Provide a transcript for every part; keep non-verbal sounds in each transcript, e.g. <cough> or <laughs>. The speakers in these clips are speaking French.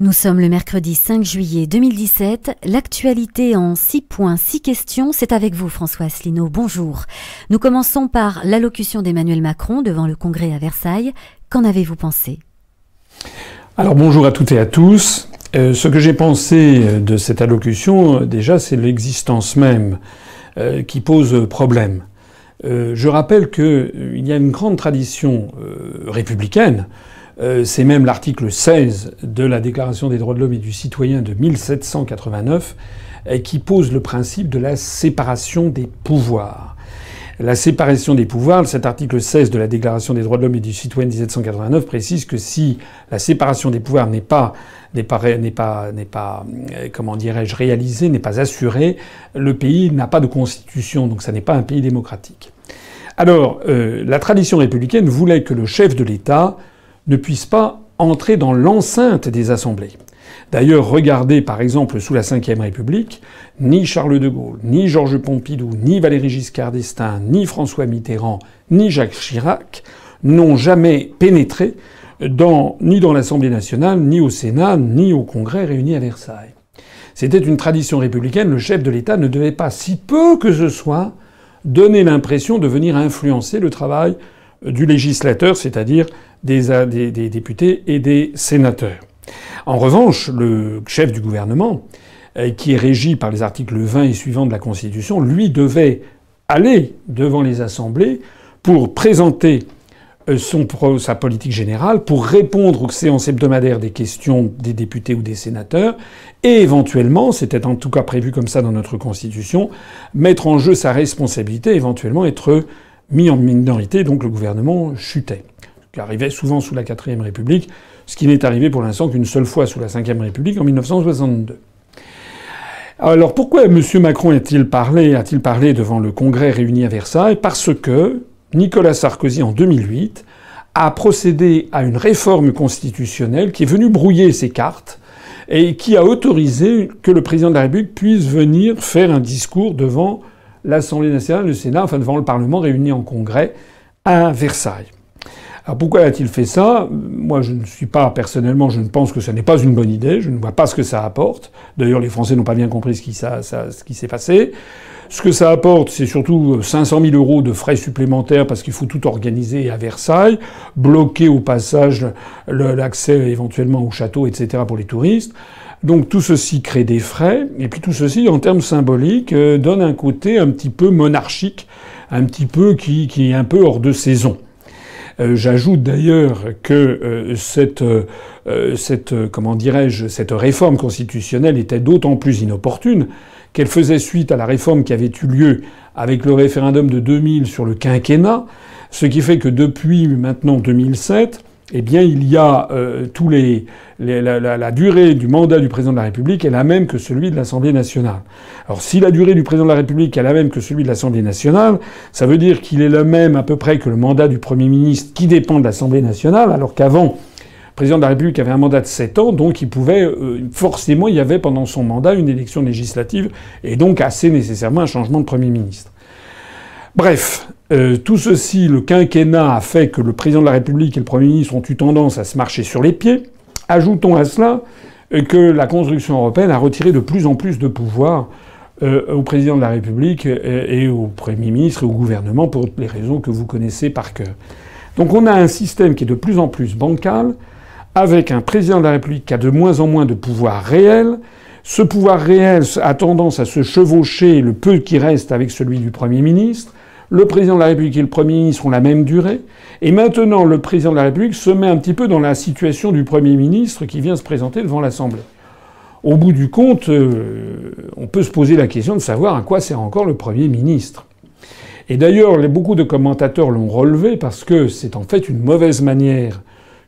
Nous sommes le mercredi 5 juillet 2017. L'actualité en 6 points, 6 questions. C'est avec vous, François Asselineau. Bonjour. Nous commençons par l'allocution d'Emmanuel Macron devant le Congrès à Versailles. Qu'en avez-vous pensé? Alors bonjour à toutes et à tous. Euh, ce que j'ai pensé de cette allocution, déjà, c'est l'existence même euh, qui pose problème. Euh, je rappelle qu'il y a une grande tradition républicaine euh, c'est même l'article 16 de la Déclaration des droits de l'homme et du citoyen de 1789 euh, qui pose le principe de la séparation des pouvoirs. La séparation des pouvoirs, cet article 16 de la Déclaration des droits de l'homme et du citoyen de 1789 précise que si la séparation des pouvoirs n'est pas n'est pas n'est pas euh, comment dirais-je réalisée, n'est pas assurée, le pays n'a pas de constitution, donc ça n'est pas un pays démocratique. Alors, la tradition républicaine voulait que le chef de l'État ne puissent pas entrer dans l'enceinte des assemblées. D'ailleurs, regardez par exemple sous la Ve République, ni Charles de Gaulle, ni Georges Pompidou, ni Valéry Giscard d'Estaing, ni François Mitterrand, ni Jacques Chirac n'ont jamais pénétré dans, ni dans l'Assemblée nationale, ni au Sénat, ni au Congrès réunis à Versailles. C'était une tradition républicaine, le chef de l'État ne devait pas, si peu que ce soit, donner l'impression de venir influencer le travail du législateur, c'est-à-dire des, des, députés et des sénateurs. En revanche, le chef du gouvernement, euh, qui est régi par les articles 20 et suivants de la Constitution, lui devait aller devant les assemblées pour présenter euh, sa politique générale, pour répondre aux séances hebdomadaires des questions des députés ou des sénateurs, et éventuellement, c'était en tout cas prévu comme ça dans notre Constitution, mettre en jeu sa responsabilité, éventuellement être mis en minorité, donc le gouvernement chutait qui arrivait souvent sous la quatrième République, ce qui n'est arrivé pour l'instant qu'une seule fois sous la cinquième République en 1962. Alors pourquoi M. Macron a-t-il parlé, a-t-il parlé devant le Congrès réuni à Versailles? Parce que Nicolas Sarkozy, en 2008, a procédé à une réforme constitutionnelle qui est venue brouiller ses cartes et qui a autorisé que le président de la République puisse venir faire un discours devant l'Assemblée nationale, le Sénat, enfin devant le Parlement réuni en Congrès à Versailles. Alors pourquoi a-t-il fait ça? Moi, je ne suis pas personnellement, je ne pense que ce n'est pas une bonne idée. Je ne vois pas ce que ça apporte. D'ailleurs, les Français n'ont pas bien compris ce qui, s'est passé. Ce que ça apporte, c'est surtout 500 000 euros de frais supplémentaires parce qu'il faut tout organiser à Versailles, bloquer au passage l'accès éventuellement au château, etc. pour les touristes. Donc tout ceci crée des frais, et puis tout ceci, en termes symboliques, euh, donne un côté un petit peu monarchique, un petit peu qui est un peu hors de saison. Euh, j'ajoute d'ailleurs que euh, cette, euh, cette comment dirais-je, cette réforme constitutionnelle était d'autant plus inopportune qu'elle faisait suite à la réforme qui avait eu lieu avec le référendum de 2000 sur le quinquennat, ce qui fait que depuis maintenant 2007, eh bien, il y a euh, tous les, la, durée du mandat du président de la République est la même que celui de l'Assemblée nationale. Alors, si la durée du président de la République est la même que celui de l'Assemblée nationale, ça veut dire qu'il est le même à peu près que le mandat du Premier ministre qui dépend de l'Assemblée nationale, alors qu'avant, le président de la République avait un mandat de 7 ans, donc il pouvait euh, forcément, il y avait pendant son mandat une élection législative et donc assez nécessairement un changement de Premier ministre. Bref, euh, tout ceci, le quinquennat a fait que le président de la République et le Premier ministre ont eu tendance à se marcher sur les pieds. Ajoutons à cela euh, que la construction européenne a retiré de plus en plus de pouvoir euh, au président de la République et, au Premier ministre et au gouvernement pour les raisons que vous connaissez par cœur. Donc on a un système qui est de plus en plus bancal, avec un président de la République qui a de moins en moins de pouvoir réel. Ce pouvoir réel a tendance à se chevaucher le peu qui reste avec celui du Premier ministre. Le président de la République et le Premier ministre ont la même durée. Et maintenant, le président de la République se met un petit peu dans la situation du Premier ministre qui vient se présenter devant l'Assemblée. Au bout du compte, euh, on peut se poser la question de savoir à quoi sert encore le Premier ministre. Et d'ailleurs, beaucoup de commentateurs l'ont relevé parce que c'est en fait une mauvaise manière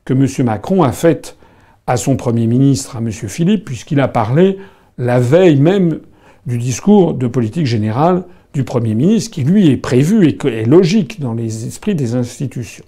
que M. Macron a faite à son Premier ministre, à M. Philippe, puisqu'il a parlé la veille même du discours de politique générale du Premier ministre, qui lui est prévu et est logique dans les esprits des institutions.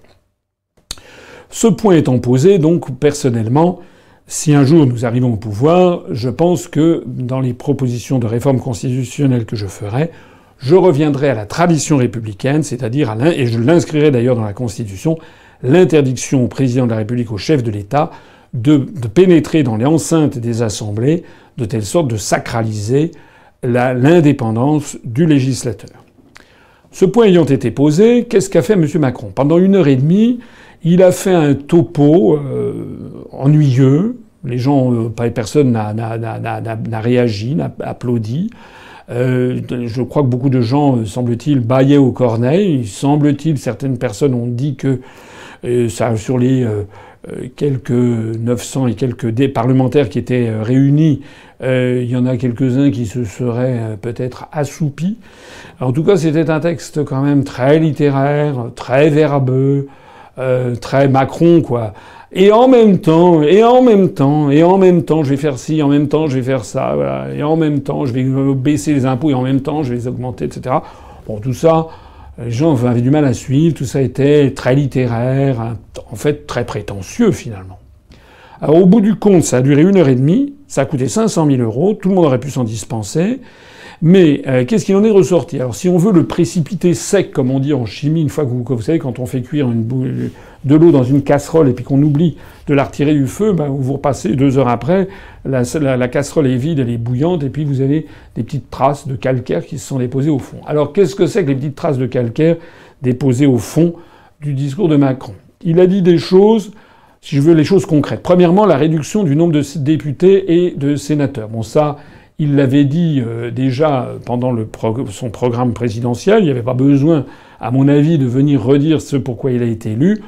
Ce point étant posé, donc personnellement, si un jour nous arrivons au pouvoir, je pense que dans les propositions de réforme constitutionnelle que je ferai, je reviendrai à la tradition républicaine, c'est-à-dire à, et je l'inscrirai d'ailleurs dans la Constitution, l'interdiction au président de la République, au chef de l'État, de, pénétrer dans les enceintes des assemblées de telle sorte de sacraliser l'indépendance du législateur. Ce point ayant été posé, qu'est-ce qu'a fait M. Macron? Pendant une heure et demie, il a fait un topo euh, ennuyeux. Les gens, euh, personne n'a réagi, n'a applaudi. Euh, je crois que beaucoup de gens, euh, semble-t-il, baillaient au corneille. Semble-t-il, certaines personnes ont dit que ça, sur les quelques 900 et quelques des parlementaires qui étaient réunis, il y en a quelques-uns qui se seraient peut-être assoupis. En tout cas, c'était un texte quand même très littéraire, très verbeux, très Macron, quoi. Et en même temps, et en même temps, et en même temps, je vais faire ci, en même temps, je vais faire ça, voilà. Et en même temps, je vais baisser les impôts, et en même temps, je vais les augmenter, etc. Bon, tout ça, les gens avaient du mal à suivre, tout ça était très littéraire, en fait très prétentieux finalement. Alors au bout du compte, ça a duré une heure et demie, ça a coûté 500 000 euros, tout le monde aurait pu s'en dispenser. Mais euh, qu'est-ce qu'il en est ressorti? Alors si on veut le précipiter sec, comme on dit en chimie, une fois que vous, savez, quand on fait cuire une boule, de l'eau dans une casserole et puis qu'on oublie de la retirer du feu, ben, vous repassez deux heures après, la, la, casserole est vide, elle est bouillante, et puis vous avez des petites traces de calcaire qui se sont déposées au fond. Alors qu'est-ce que c'est que les petites traces de calcaire déposées au fond du discours de Macron? Il a dit des choses si je veux les choses concrètes. Premièrement, la réduction du nombre de députés et de sénateurs. Bon, ça, il l'avait dit euh, déjà pendant son programme présidentiel. Il n'y avait pas besoin, à mon avis, de venir redire ce pourquoi il a été élu.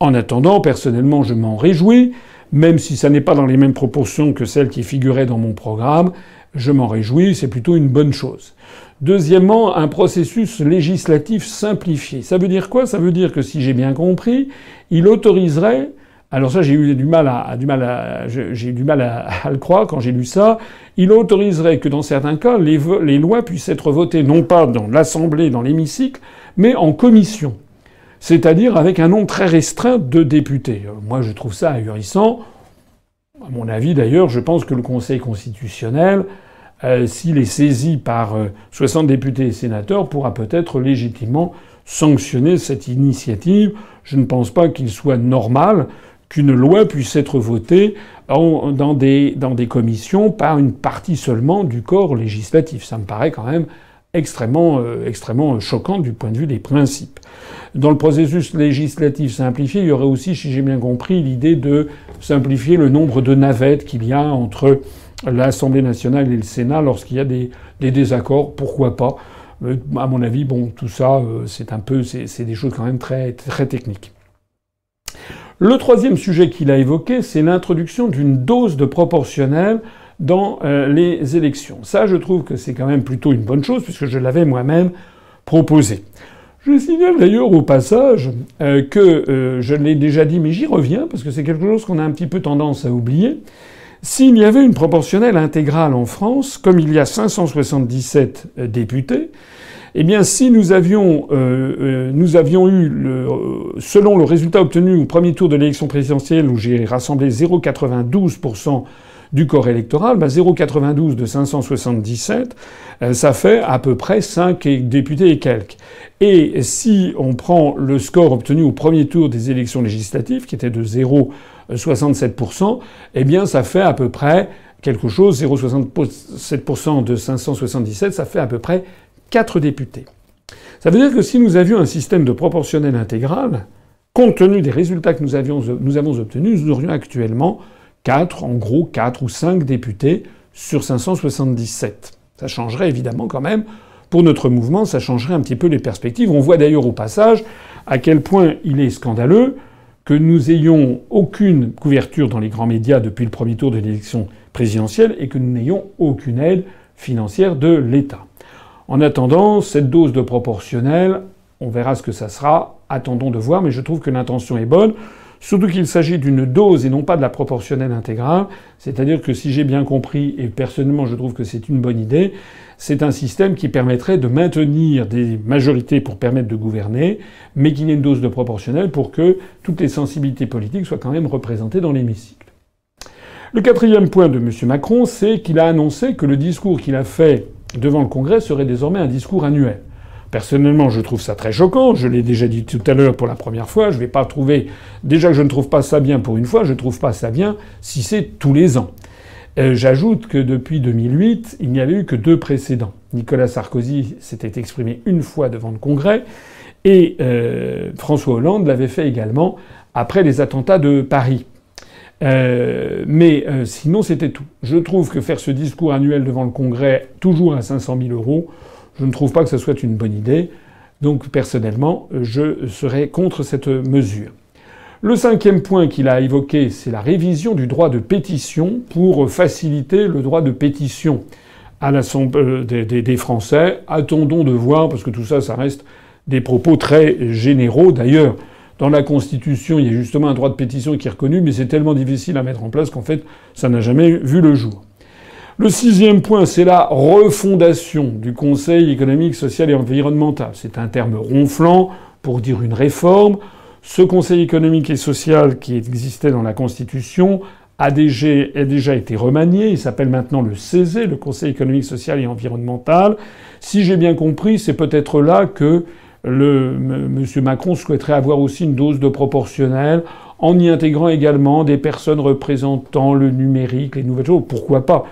En attendant, personnellement, je m'en réjouis, même si ça n'est pas dans les mêmes proportions que celles qui figuraient dans mon programme. Je m'en réjouis, c'est plutôt une bonne chose. Deuxièmement, un processus législatif simplifié. Ça veut dire quoi? Ça veut dire que si j'ai bien compris, il autoriserait alors ça, j'ai eu du mal à, du mal à, j'ai du mal à, le croire quand j'ai lu ça. Il autoriserait que dans certains cas, les, les lois puissent être votées non pas dans l'Assemblée, dans l'hémicycle, mais en commission. C'est-à-dire avec un nombre très restreint de députés. Moi, je trouve ça ahurissant. À mon avis, d'ailleurs, je pense que le Conseil constitutionnel, euh, s'il est saisi par 60 euh, députés et sénateurs, pourra peut-être légitimement sanctionner cette initiative. Je ne pense pas qu'il soit normal qu'une loi puisse être votée dans, des, dans des commissions par une partie seulement du corps législatif. Ça me paraît quand même extrêmement, euh, extrêmement choquant du point de vue des principes. Dans le processus législatif simplifié, il y aurait aussi, si j'ai bien compris, l'idée de simplifier le nombre de navettes qu'il y a entre l'Assemblée nationale et le Sénat lorsqu'il y a des, des, désaccords. Pourquoi pas? Euh, À mon avis, bon, tout ça, euh, c'est un peu, c'est des choses quand même très, très techniques. Le troisième sujet qu'il a évoqué, c'est l'introduction d'une dose de proportionnel dans euh, les élections. Ça, je trouve que c'est quand même plutôt une bonne chose, puisque je l'avais moi-même proposé. Je signale d'ailleurs au passage euh, que euh, je l'ai déjà dit, mais j'y reviens, parce que c'est quelque chose qu'on a un petit peu tendance à oublier. S'il y avait une proportionnelle intégrale en France, comme il y a 577 députés, eh bien, si nous avions, euh, euh, nous avions eu, euh, selon le résultat obtenu au premier tour de l'élection présidentielle, où j'ai rassemblé 0,92% du corps électoral, bah 0,92 de 577, ça fait à peu près 5 députés et quelques. Et si on prend le score obtenu au premier tour des élections législatives, qui était de 0,67%, eh bien ça fait à peu près quelque chose, 0,67% de 577, ça fait à peu près 4 députés. Ça veut dire que si nous avions un système de proportionnel intégral, compte tenu des résultats que nous, avons obtenus, nous aurions actuellement 4, en gros 4 ou 5 députés sur 577. Ça changerait évidemment quand même. Pour notre mouvement, ça changerait un petit peu les perspectives. On voit d'ailleurs au passage à quel point il est scandaleux que nous ayons aucune couverture dans les grands médias depuis le premier tour de l'élection présidentielle et que nous n'ayons aucune aide financière de l'État. En attendant, cette dose de proportionnel, on verra ce que ça sera. Attendons de voir, mais je trouve que l'intention est bonne. Surtout qu'il s'agit d'une dose et non pas de la proportionnelle intégrale. C'est-à-dire que si j'ai bien compris, et personnellement je trouve que c'est une bonne idée, c'est un système qui permettrait de maintenir des majorités pour permettre de gouverner, mais qu'il y ait une dose de proportionnelle pour que toutes les sensibilités politiques soient quand même représentées dans l'hémicycle. Le quatrième point de M. Macron, c'est qu'il a annoncé que le discours qu'il a fait devant le Congrès serait désormais un discours annuel. Personnellement, je trouve ça très choquant. Je l'ai déjà dit tout à l'heure pour la première fois. Je vais pas trouver. Déjà que je ne trouve pas ça bien pour une fois, je ne trouve pas ça bien si c'est tous les ans. Euh, j'ajoute que depuis 2008, il n'y avait eu que deux précédents. Nicolas Sarkozy s'était exprimé une fois devant le Congrès et euh, François Hollande l'avait fait également après les attentats de Paris. Euh, mais sinon, c'était tout. Je trouve que faire ce discours annuel devant le Congrès, toujours à 500 000 euros, je ne trouve pas que ce soit une bonne idée. Donc personnellement, je serai contre cette mesure. Le cinquième point qu'il a évoqué, c'est la révision du droit de pétition pour faciliter le droit de pétition à l'Assemblée euh, des, Français. Attendons de voir, parce que tout ça, ça reste des propos très généraux. D'ailleurs, dans la Constitution, il y a justement un droit de pétition qui est reconnu, mais c'est tellement difficile à mettre en place qu'en fait, ça n'a jamais vu le jour. Le sixième point, c'est la refondation du Conseil économique, social et environnemental. C'est un terme ronflant pour dire une réforme. Ce Conseil économique et social qui existait dans la Constitution a déjà, été remanié. Il s'appelle maintenant le CESE, le Conseil économique, social et environnemental. Si j'ai bien compris, c'est peut-être là que le, M. Macron souhaiterait avoir aussi une dose de proportionnel en y intégrant également des personnes représentant le numérique, les nouvelles choses. Pourquoi pas?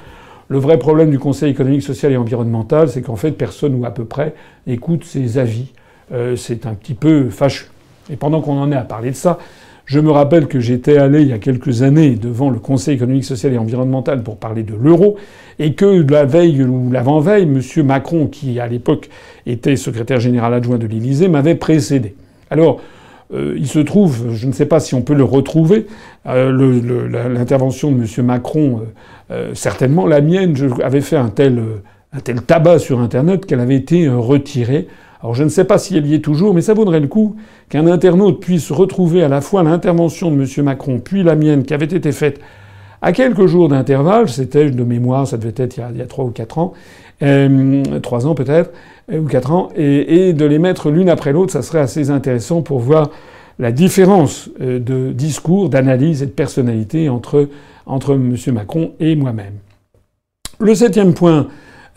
Le vrai problème du Conseil économique, social et environnemental, c'est qu'en fait, personne ou à peu près écoute ses avis. Euh, c'est un petit peu fâcheux. Et pendant qu'on en est à parler de ça, je me rappelle que j'étais allé il y a quelques années devant le Conseil économique, social et environnemental pour parler de l'euro, et que la veille ou l'avant-veille, M. Macron, qui à l'époque était secrétaire général adjoint de l'Élysée, m'avait précédé. Alors, euh, il se trouve, je ne sais pas si on peut le retrouver, euh, l'intervention de M. Macron, euh, certainement la mienne, je avait fait un tel, un tel tabac sur Internet qu'elle avait été retirée. Alors je ne sais pas si elle y est toujours, mais ça vaudrait le coup qu'un internaute puisse retrouver à la fois l'intervention de M. Macron puis la mienne qui avait été faite à quelques jours d'intervalle, c'était de mémoire, ça devait être il y a trois ou quatre ans, trois ans peut-être, euh, ou quatre ans, et, de les mettre l'une après l'autre, ça serait assez intéressant pour voir la différence euh, de discours, d'analyse et de personnalité entre, entre M. Macron et moi-même. Le septième point,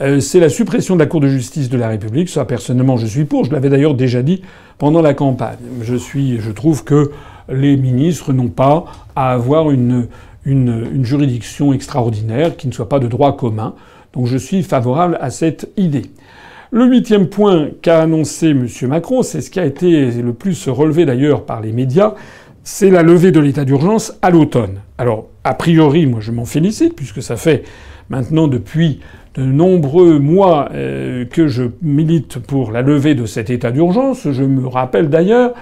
euh, c'est la suppression de la Cour de justice de la République. Ça, personnellement, je suis pour. Je l'avais d'ailleurs déjà dit pendant la campagne. Je suis, je trouve que les ministres n'ont pas à avoir une, une, une, juridiction extraordinaire qui ne soit pas de droit commun. Donc je suis favorable à cette idée. Le huitième point qu'a annoncé M. Macron, c'est ce qui a été le plus relevé d'ailleurs par les médias, c'est la levée de l'état d'urgence à l'automne. Alors, a priori, moi je m'en félicite, puisque ça fait maintenant depuis de nombreux mois euh, que je milite pour la levée de cet état d'urgence. Je me rappelle d'ailleurs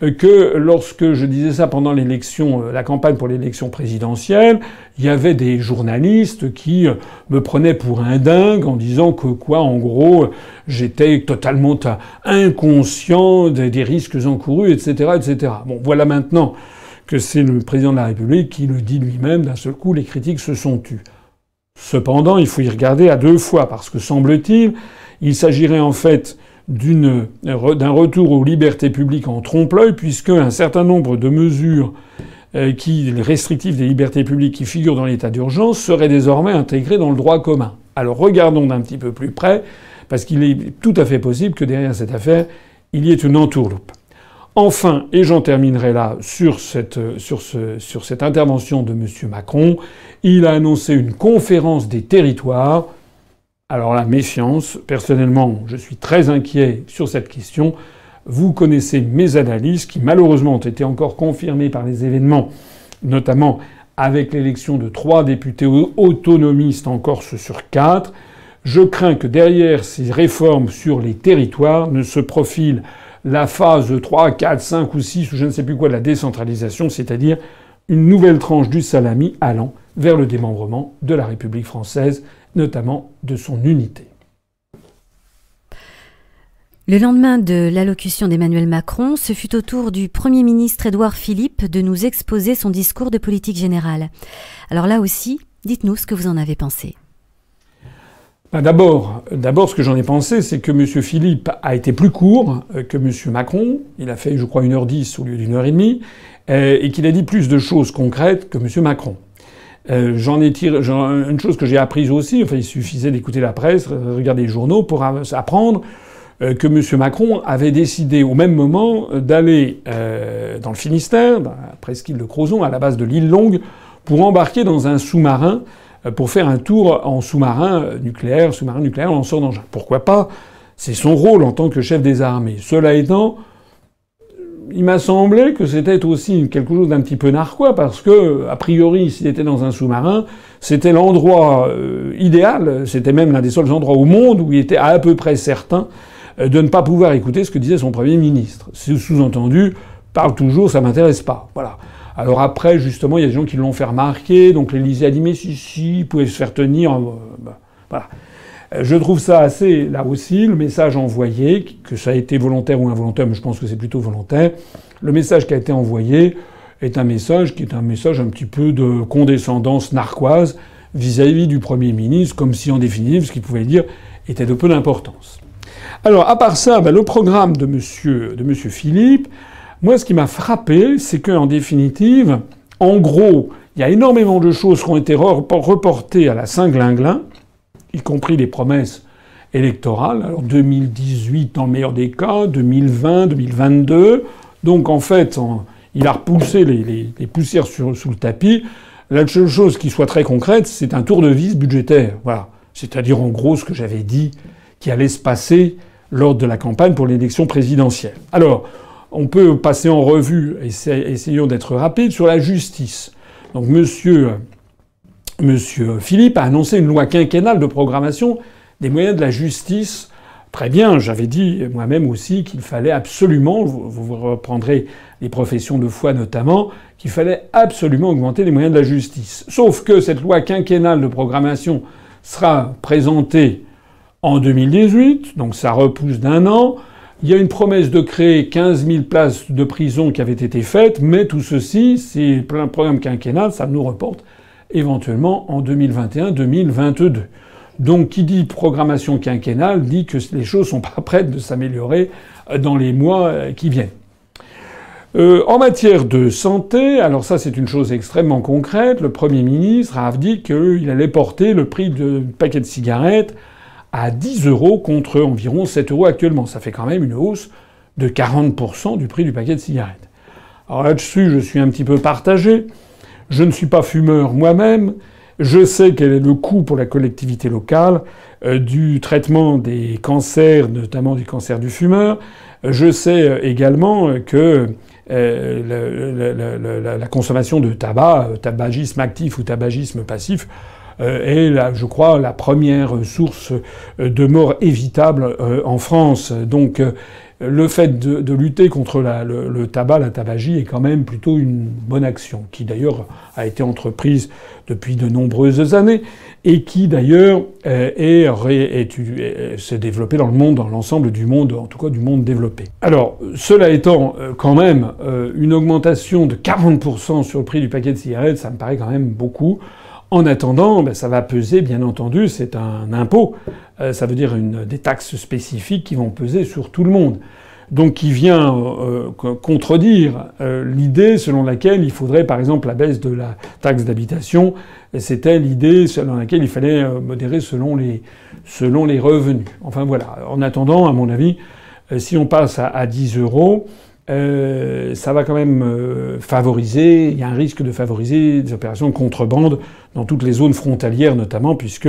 que lorsque je disais ça pendant l'élection, euh, la campagne pour l'élection présidentielle, il y avait des journalistes qui euh, me prenaient pour un dingue en disant que quoi, en gros, j'étais totalement inconscient des risques encourus, etc., etc. Bon, voilà maintenant que c'est le président de la République qui le dit lui-même. D'un seul coup, les critiques se sont tues. Cependant, il faut y regarder à deux fois parce que semble-t-il, il s'agirait en fait d'un retour aux libertés publiques en trompe-l'œil, puisque un certain nombre de mesures euh, qui, restrictives des libertés publiques qui figurent dans l'état d'urgence seraient désormais intégrées dans le droit commun. Alors regardons d'un petit peu plus près, parce qu'il est tout à fait possible que derrière cette affaire, il y ait une entourloupe. Enfin, et j'en terminerai là sur cette, intervention de M. Macron, il a annoncé une conférence des territoires alors la méfiance, personnellement, je suis très inquiet sur cette question. Vous connaissez mes analyses qui malheureusement ont été encore confirmées par les événements, notamment avec l'élection de trois députés autonomistes en Corse sur quatre. Je crains que derrière ces réformes sur les territoires ne se profile la phase 3, 4, 5 ou 6 ou je ne sais plus quoi de la décentralisation, c'est-à-dire une nouvelle tranche du salami allant vers le démembrement de la République française notamment de son unité. Le lendemain de l'allocution d'Emmanuel Macron, ce fut au tour du Premier ministre Édouard Philippe de nous exposer son discours de politique générale. Alors là aussi, dites-nous ce que vous en avez pensé. Ben, d'abord, ce que j'en ai pensé, c'est que M. Philippe a été plus court euh, que M. Macron. Il a fait, je crois, 1h10 au lieu d'une heure et demie, euh, et qu'il a dit plus de choses concrètes que M. Macron. Euh, j'en ai tiré une chose que j'ai apprise aussi. Enfin, il suffisait d'écouter la presse, regarder les journaux pour apprendre que M. Macron avait décidé au même moment d'aller dans le Finistère, dans la presqu'île de Crozon, à la base de l'île Longue, pour embarquer dans un sous-marin, pour faire un tour en sous-marin nucléaire, sous-marin nucléaire lanceur d'engins. Pourquoi pas? C'est son rôle en tant que chef des armées. Cela étant, il m'a semblé que c'était aussi quelque chose d'un petit peu narquois parce que, a priori, s'il était dans un sous-marin, c'était l'endroit idéal, c'était même l'un des seuls endroits au monde où il était à peu près certain euh, de ne pas pouvoir écouter ce que disait son Premier ministre. Sous-entendu, parle toujours, ça m'intéresse pas. Voilà. Alors après, justement, il y a des gens qui l'ont fait remarquer, donc l'Élysée a dit mais si, si, pouvait se faire tenir. Euh, bah, voilà. Euh, je trouve ça assez, là aussi, le message envoyé, que ça a été volontaire ou involontaire, mais je pense que c'est plutôt volontaire, le message qui a été envoyé est un message qui est un message un petit peu de condescendance narquoise vis-à-vis -vis du Premier ministre, comme si en définitive ce qu'il pouvait dire était de peu d'importance. Alors, à part ça, ben, le programme de monsieur, de monsieur Philippe, moi, ce qui m'a frappé, c'est qu'en définitive, en gros, il y a énormément de choses qui ont été reportées à la Saint-Glinglin, y compris les promesses électorales. Alors 2018 dans le meilleur des cas, 2020, 2022. Donc en fait, il a repoussé les, poussières sous le tapis. La seule chose qui soit très concrète, c'est un tour de vis budgétaire. Voilà. C'est-à-dire en gros ce que j'avais dit qui allait se passer lors de la campagne pour l'élection présidentielle. Alors, on peut passer en revue, essayons d'être rapide, sur la justice. Donc, monsieur, Philippe a annoncé une loi quinquennale de programmation des moyens de la justice. Très bien, j'avais dit moi-même aussi qu'il fallait absolument, vous, reprendrez les professions de foi notamment, qu'il fallait absolument augmenter les moyens de la justice. Sauf que cette loi quinquennale de programmation sera présentée en 2018, donc ça repousse d'un an. Il y a une promesse de créer 15 000 places de prison qui avaient été faites, mais tout ceci, c'est un programme quinquennal, ça nous reporte éventuellement en 2021-2022. Donc qui dit programmation quinquennale dit que les choses sont pas prêtes de s'améliorer dans les mois qui viennent. Euh, en matière de santé, alors ça c'est une chose extrêmement concrète, le Premier ministre a dit qu'il allait porter le prix du paquet de cigarettes à 10 euros contre environ 7 euros actuellement. Ça fait quand même une hausse de 40% du prix du paquet de cigarettes. Alors là-dessus, je suis un petit peu partagé. Je ne suis pas fumeur moi-même. Je sais quel est le coût pour la collectivité locale euh, du traitement des cancers, notamment du cancer du fumeur. Je sais euh, également que euh, la, consommation de tabac, tabagisme actif ou tabagisme passif, est, là, je crois, la première source euh, de mort évitable euh, en France. Donc le fait de, lutter contre le, tabac, la tabagie, est quand même plutôt une bonne action, qui d'ailleurs a été entreprise depuis de nombreuses années et qui d'ailleurs est, s'est développée dans le monde, dans l'ensemble du monde, en tout cas du monde développé. Alors, cela étant quand même une augmentation de 40% sur le prix du paquet de cigarettes, ça me paraît quand même beaucoup. En attendant, ben, ça va peser, bien entendu, c'est un impôt. Euh, ça veut dire une, des taxes spécifiques qui vont peser sur tout le monde. Donc qui vient euh, contredire euh, l'idée selon laquelle il faudrait, par exemple, la baisse de la taxe d'habitation. C'était l'idée selon laquelle il fallait modérer selon les, selon les revenus. Enfin voilà. En attendant, à mon avis, si on passe à, à 10 euros, euh, ça va quand même euh, favoriser, il y a un risque de favoriser des opérations de contrebande dans toutes les zones frontalières notamment, puisque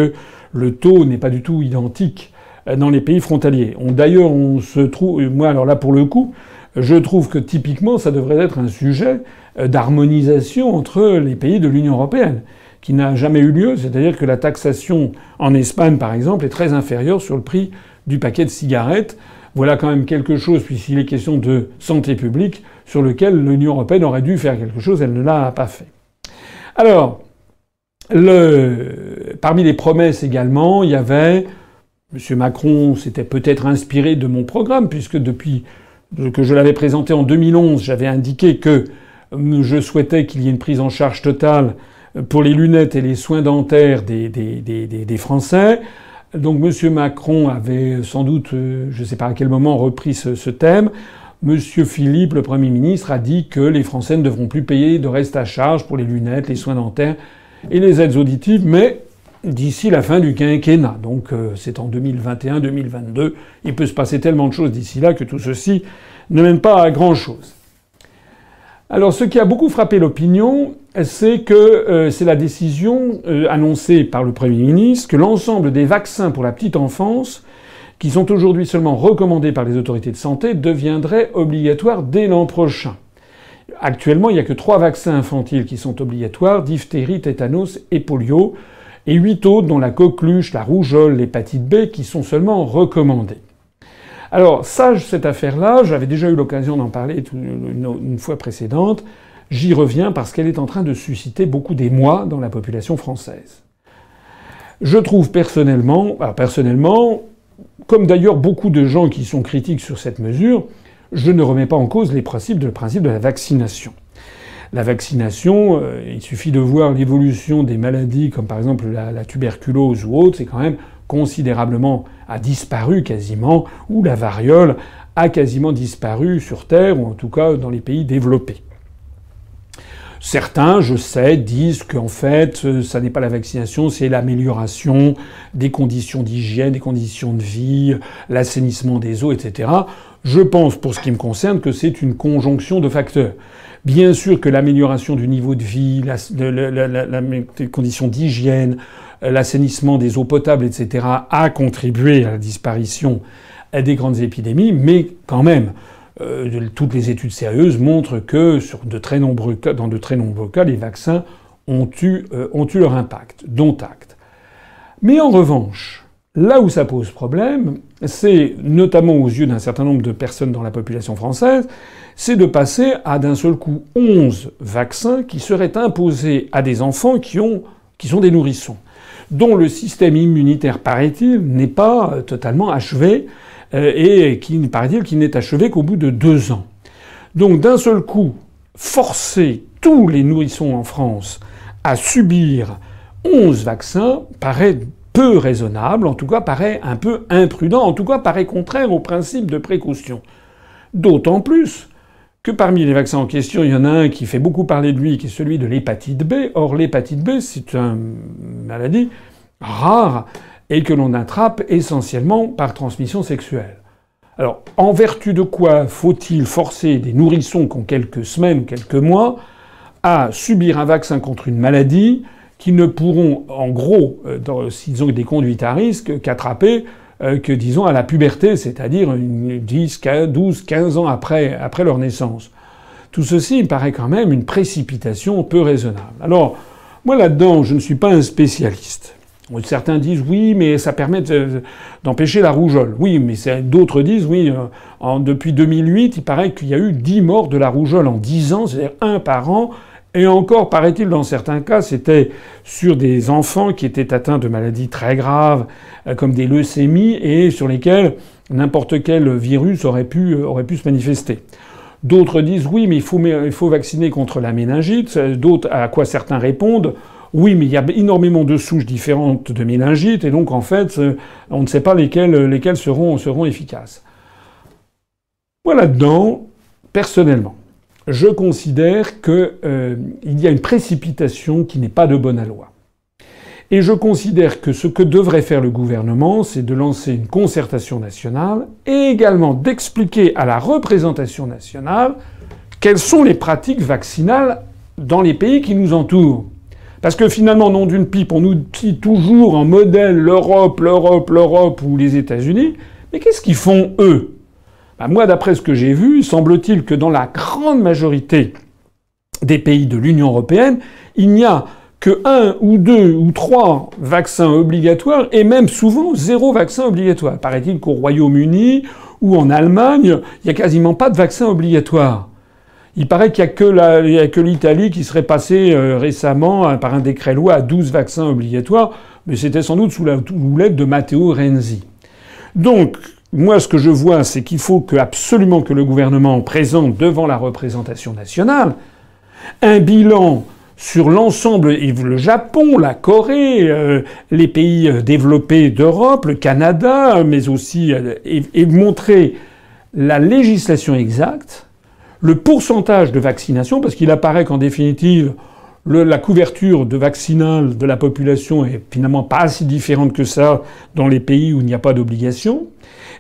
le taux n'est pas du tout identique euh, dans les pays frontaliers. D'ailleurs, on se trouve, moi alors là pour le coup, je trouve que typiquement ça devrait être un sujet d'harmonisation entre les pays de l'Union européenne, qui n'a jamais eu lieu, c'est-à-dire que la taxation en Espagne par exemple est très inférieure sur le prix du paquet de cigarettes voilà quand même quelque chose, puisqu'il est question de santé publique, sur lequel l'Union européenne aurait dû faire quelque chose, elle ne l'a pas fait. Alors, parmi les promesses également, il y avait M. Macron s'était peut-être inspiré de mon programme, puisque depuis que je l'avais présenté en 2011, j'avais indiqué que je souhaitais qu'il y ait une prise en charge totale pour les lunettes et les soins dentaires des Français. Donc M. Macron avait sans doute, euh, je ne sais pas à quel moment, repris ce, thème. M. Philippe, le Premier ministre, a dit que les Français ne devront plus payer de reste à charge pour les lunettes, les soins dentaires et les aides auditives, mais d'ici la fin du quinquennat. Donc euh, c'est en 2021-2022. Il peut se passer tellement de choses d'ici là que tout ceci ne mène pas à grand-chose. Alors ce qui a beaucoup frappé l'opinion, c'est que euh, c'est la décision euh, annoncée par le Premier ministre que l'ensemble des vaccins pour la petite enfance, qui sont aujourd'hui seulement recommandés par les autorités de santé, deviendraient obligatoires dès l'an prochain. Actuellement, il n'y a que trois vaccins infantiles qui sont obligatoires, diphtérie, tétanos et polio, et huit autres dont la coqueluche, la rougeole, l'hépatite B qui sont seulement recommandés. Alors, ça, cette affaire-là, j'avais déjà eu l'occasion d'en parler une, fois précédente. J'y reviens parce qu'elle est en train de susciter beaucoup d'émoi dans la population française. Je trouve personnellement, personnellement, comme d'ailleurs beaucoup de gens qui sont critiques sur cette mesure, je ne remets pas en cause les principes de, le principe de la vaccination. La vaccination, euh, il suffit de voir l'évolution des maladies comme par exemple la tuberculose ou autre, c'est quand même considérablement a disparu quasiment, ou la variole a quasiment disparu sur Terre, ou en tout cas dans les pays développés. Certains, je sais, disent qu'en fait, euh, ça n'est pas la vaccination, c'est l'amélioration des conditions d'hygiène, des conditions de vie, l'assainissement des eaux, etc. Je pense, pour ce qui me concerne, que c'est une conjonction de facteurs. Bien sûr que l'amélioration du niveau de vie, les conditions d'hygiène, l'assainissement des eaux potables, etc., a contribué à la disparition des grandes épidémies, mais quand même, euh, toutes les études sérieuses montrent que dans de très nombreux cas, les vaccins euh, ont eu leur impact, dont acte. Mais en revanche, là où ça pose problème, c'est notamment aux yeux d'un certain nombre de personnes dans la population française, c'est de passer à d'un seul coup 11 vaccins qui seraient imposés à des enfants qui, ont, qui sont des nourrissons, dont le système immunitaire, paraît-il, n'est pas totalement achevé euh, et qui, paraît-il, qui n'est achevé qu'au bout de deux ans. Donc d'un seul coup, forcer tous les nourrissons en France à subir 11 vaccins paraît peu raisonnable, en tout cas paraît un peu imprudent, en tout cas paraît contraire au principe de précaution. D'autant plus que parmi les vaccins en question, il y en a un qui fait beaucoup parler de lui, qui est celui de l'hépatite B. Or, l'hépatite B, c'est une maladie rare et que l'on attrape essentiellement par transmission sexuelle. Alors, en vertu de quoi faut-il forcer des nourrissons qui ont quelques semaines quelques mois à subir un vaccin contre une maladie qui ne pourront, en gros, euh, s'ils ont des conduites à risque, qu'attraper que, disons, à la puberté, c'est-à-dire 10, 12, 15 ans après, après leur naissance. Tout ceci me paraît quand même une précipitation peu raisonnable. Alors, moi là-dedans, je ne suis pas un spécialiste. Certains disent oui, mais ça permet d'empêcher la rougeole. Oui, mais d'autres disent oui. Euh, en, depuis 2008, il paraît qu'il y a eu 10 morts de la rougeole en 10 ans, c'est-à-dire un par an. Et encore, paraît-il, dans certains cas, c'était sur des enfants qui étaient atteints de maladies très graves, euh, comme des leucémies, et sur lesquels n'importe quel virus aurait pu, euh, se manifester. D'autres disent oui, mais il faut, vacciner contre la méningite. D'autres, à quoi certains répondent, oui, mais il y a énormément de souches différentes de méningite, et donc en fait, euh, on ne sait pas lesquelles, lesquelles seront, seront efficaces. Voilà dedans, personnellement, je considère qu'il euh, y a une précipitation qui n'est pas de bonne loi. Et je considère que ce que devrait faire le gouvernement, c'est de lancer une concertation nationale et également d'expliquer à la représentation nationale quelles sont les pratiques vaccinales dans les pays qui nous entourent. Parce que finalement, nom d'une pipe, on nous dit toujours en modèle l'Europe, l'Europe, l'Europe ou les États-Unis. Mais qu'est-ce qu'ils font eux? Bah, Moi, d'après ce que j'ai vu, semble-t-il que dans la grande majorité des pays de l'Union européenne, il n'y a que un ou deux ou trois vaccins obligatoires et même souvent zéro vaccin obligatoire. Paraît-il qu'au Royaume-Uni ou en Allemagne, il n'y a quasiment pas de vaccin obligatoire. Il paraît qu'il n'y a que l'Italie qui serait passée euh, récemment euh, par un décret loi à 12 vaccins obligatoires, mais c'était sans doute sous la houlette de Matteo Renzi. Donc, moi, ce que je vois, c'est qu'il faut absolument que le gouvernement présente devant la représentation nationale un bilan sur l'ensemble, le Japon, la Corée, euh, les pays développés d'Europe, le Canada, mais aussi, et montrer la législation exacte le pourcentage de vaccination, parce qu'il apparaît qu'en définitive, la couverture de vaccinale de la population est finalement pas si différente que ça dans les pays où il n'y a pas d'obligation.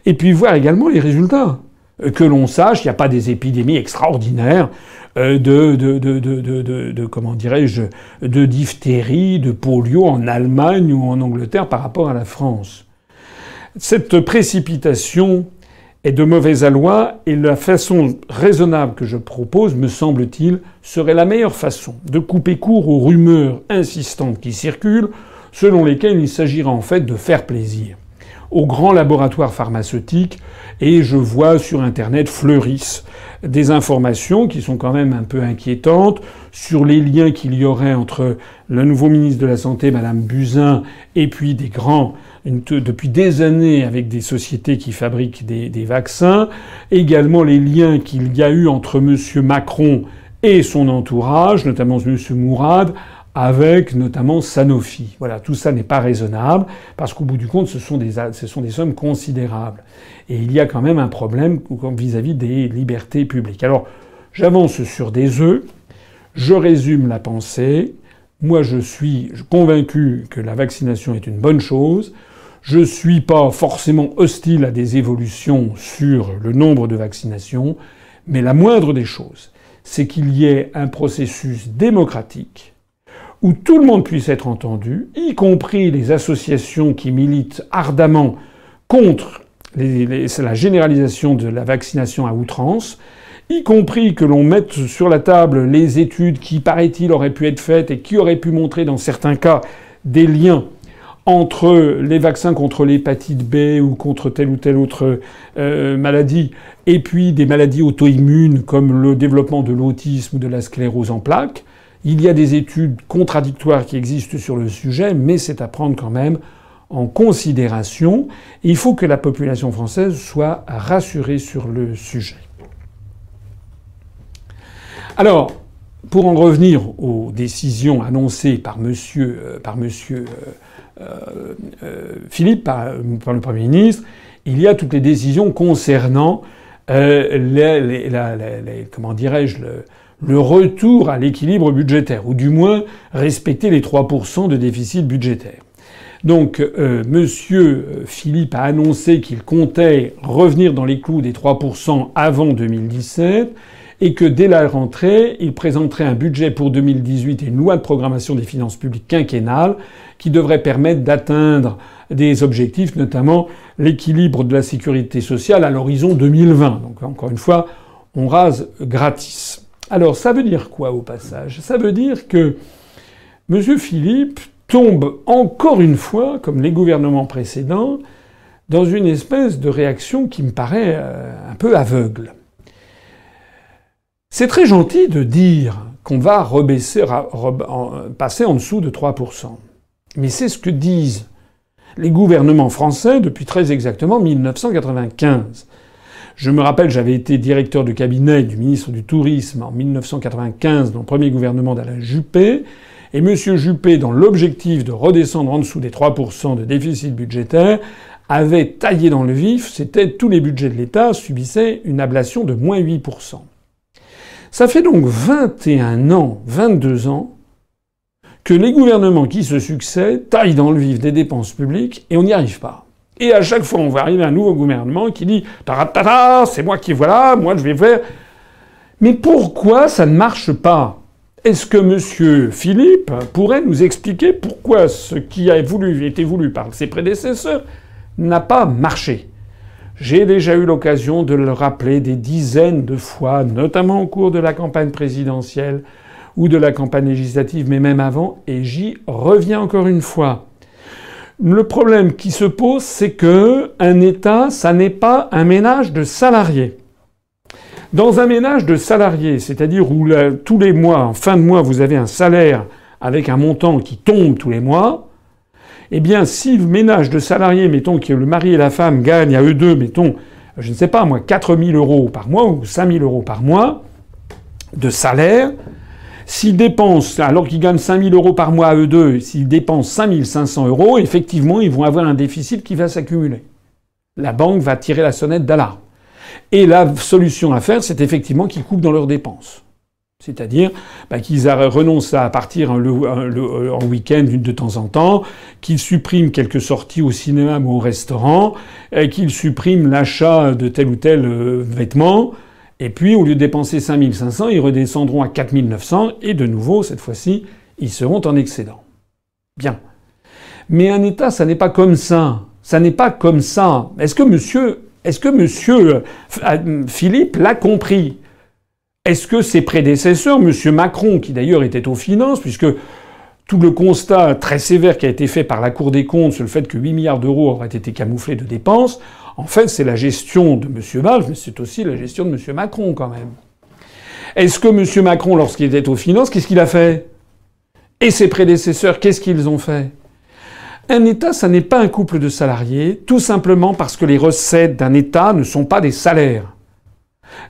Et puis voir également les résultats. Euh, que l'on sache, il n'y a pas des épidémies extraordinaires euh, de, comment dirais-je, de diphtérie, de polio en Allemagne ou en Angleterre par rapport à la France. Cette précipitation est de mauvaise aloi et la façon raisonnable que je propose, me semble-t-il, serait la meilleure façon de couper court aux rumeurs insistantes qui circulent, selon lesquelles il s'agira en fait de faire plaisir aux grands laboratoires pharmaceutiques et je vois sur Internet fleurissent des informations qui sont quand même un peu inquiétantes sur les liens qu'il y aurait entre le nouveau ministre de la Santé, Madame Buzyn, et puis des grands depuis des années avec des sociétés qui fabriquent des, des vaccins, également les liens qu'il y a eu entre M. Macron et son entourage, notamment M. Mourad, avec notamment Sanofi. Voilà, tout ça n'est pas raisonnable parce qu'au bout du compte, ce sont, des, sommes considérables. Et il y a quand même un problème vis-à-vis des libertés publiques. Alors, j'avance sur des œufs, je résume la pensée. Moi, je suis convaincu que la vaccination est une bonne chose. Je ne suis pas forcément hostile à des évolutions sur le nombre de vaccinations, mais la moindre des choses, c'est qu'il y ait un processus démocratique où tout le monde puisse être entendu, y compris les associations qui militent ardemment contre la généralisation de la vaccination à outrance, y compris que l'on mette sur la table les études qui, paraît-il, auraient pu être faites et qui auraient pu montrer dans certains cas des liens entre les vaccins contre l'hépatite B ou contre telle ou telle autre euh, maladie, et puis des maladies auto-immunes comme le développement de l'autisme ou de la sclérose en plaques. Il y a des études contradictoires qui existent sur le sujet, mais c'est à prendre quand même en considération. Il faut que la population française soit rassurée sur le sujet. Alors, pour en revenir aux décisions annoncées par monsieur, euh, par monsieur euh, euh, Philippe, par, le Premier ministre, il y a toutes les décisions concernant euh, les, comment dirais-je, le, le, retour à l'équilibre budgétaire, ou du moins respecter les 3% de déficit budgétaire. Donc, euh, Monsieur Philippe a annoncé qu'il comptait revenir dans les clous des 3% avant 2017 et que dès la rentrée, il présenterait un budget pour 2018 et une loi de programmation des finances publiques quinquennale qui devrait permettre d'atteindre des objectifs, notamment l'équilibre de la sécurité sociale à l'horizon 2020. Donc encore une fois, on rase gratis. Alors ça veut dire quoi au passage? Ça veut dire que M. Philippe tombe encore une fois, comme les gouvernements précédents, dans une espèce de réaction qui me paraît euh, un peu aveugle. C'est très gentil de dire qu'on va passer en dessous de 3%. Mais c'est ce que disent les gouvernements français depuis très exactement 1995. Je me rappelle, j'avais été directeur de cabinet du ministre du Tourisme en 1995 dans le premier gouvernement d'Alain Juppé. Et M. Juppé, dans l'objectif de redescendre en dessous des 3% de déficit budgétaire, avait taillé dans le vif, c'était tous les budgets de l'État subissaient une ablation de moins 8%. Ça fait donc 21 ans, 22 ans, que les gouvernements qui se succèdent taillent dans le vif des dépenses publiques et on n'y arrive pas. Et à chaque fois, on va arriver à un nouveau gouvernement qui dit Taratata, c'est moi qui voilà, moi je vais faire. Mais pourquoi ça ne marche pas? Est-ce que M. Philippe pourrait nous expliquer pourquoi ce qui a été voulu par ses prédécesseurs n'a pas marché? J'ai déjà eu l'occasion de le rappeler des dizaines de fois, notamment au cours de la campagne présidentielle ou de la campagne législative, mais même avant, et j'y reviens encore une fois. Le problème qui se pose, c'est que un État, ça n'est pas un ménage de salariés. Dans un ménage de salariés, c'est-à-dire où tous les mois, en fin de mois, vous avez un salaire avec un montant qui tombe tous les mois, eh bien, si le ménage de salariés, mettons que le mari et la femme gagnent à eux deux, mettons, je ne sais pas moi, 4 000 euros par mois ou 5 000 euros par mois de salaire, s'ils dépensent, alors qu'ils gagnent 5 000 euros par mois à eux deux, s'ils dépensent 5 500 euros, effectivement, ils vont avoir un déficit qui va s'accumuler. La banque va tirer la sonnette d'alarme. Et la solution à faire, c'est effectivement qu'ils coupent dans leurs dépenses. C'est-à-dire bah, qu'ils renoncent à partir en week-end de temps en temps, qu'ils suppriment quelques sorties au cinéma ou au restaurant, qu'ils suppriment l'achat de tel ou tel euh, vêtement, et puis au lieu de dépenser 5500, ils redescendront à 4900, et de nouveau, cette fois-ci, ils seront en excédent. Bien. Mais un État, ça n'est pas comme ça. Ça n'est pas comme ça. Est-ce que monsieur, est-ce que monsieur euh, Philippe l'a compris? Est-ce que ses prédécesseurs, M. Macron, qui d'ailleurs était aux finances, puisque tout le constat très sévère qui a été fait par la Cour des comptes sur le fait que 8 milliards d'euros auraient été camouflés de dépenses, en fait, c'est la gestion de M. Valls, mais c'est aussi la gestion de M. Macron quand même. Est-ce que M. Macron, lorsqu'il était aux finances, qu'est-ce qu'il a fait? Et ses prédécesseurs, qu'est-ce qu'ils ont fait? Un État, ça n'est pas un couple de salariés, tout simplement parce que les recettes d'un État ne sont pas des salaires.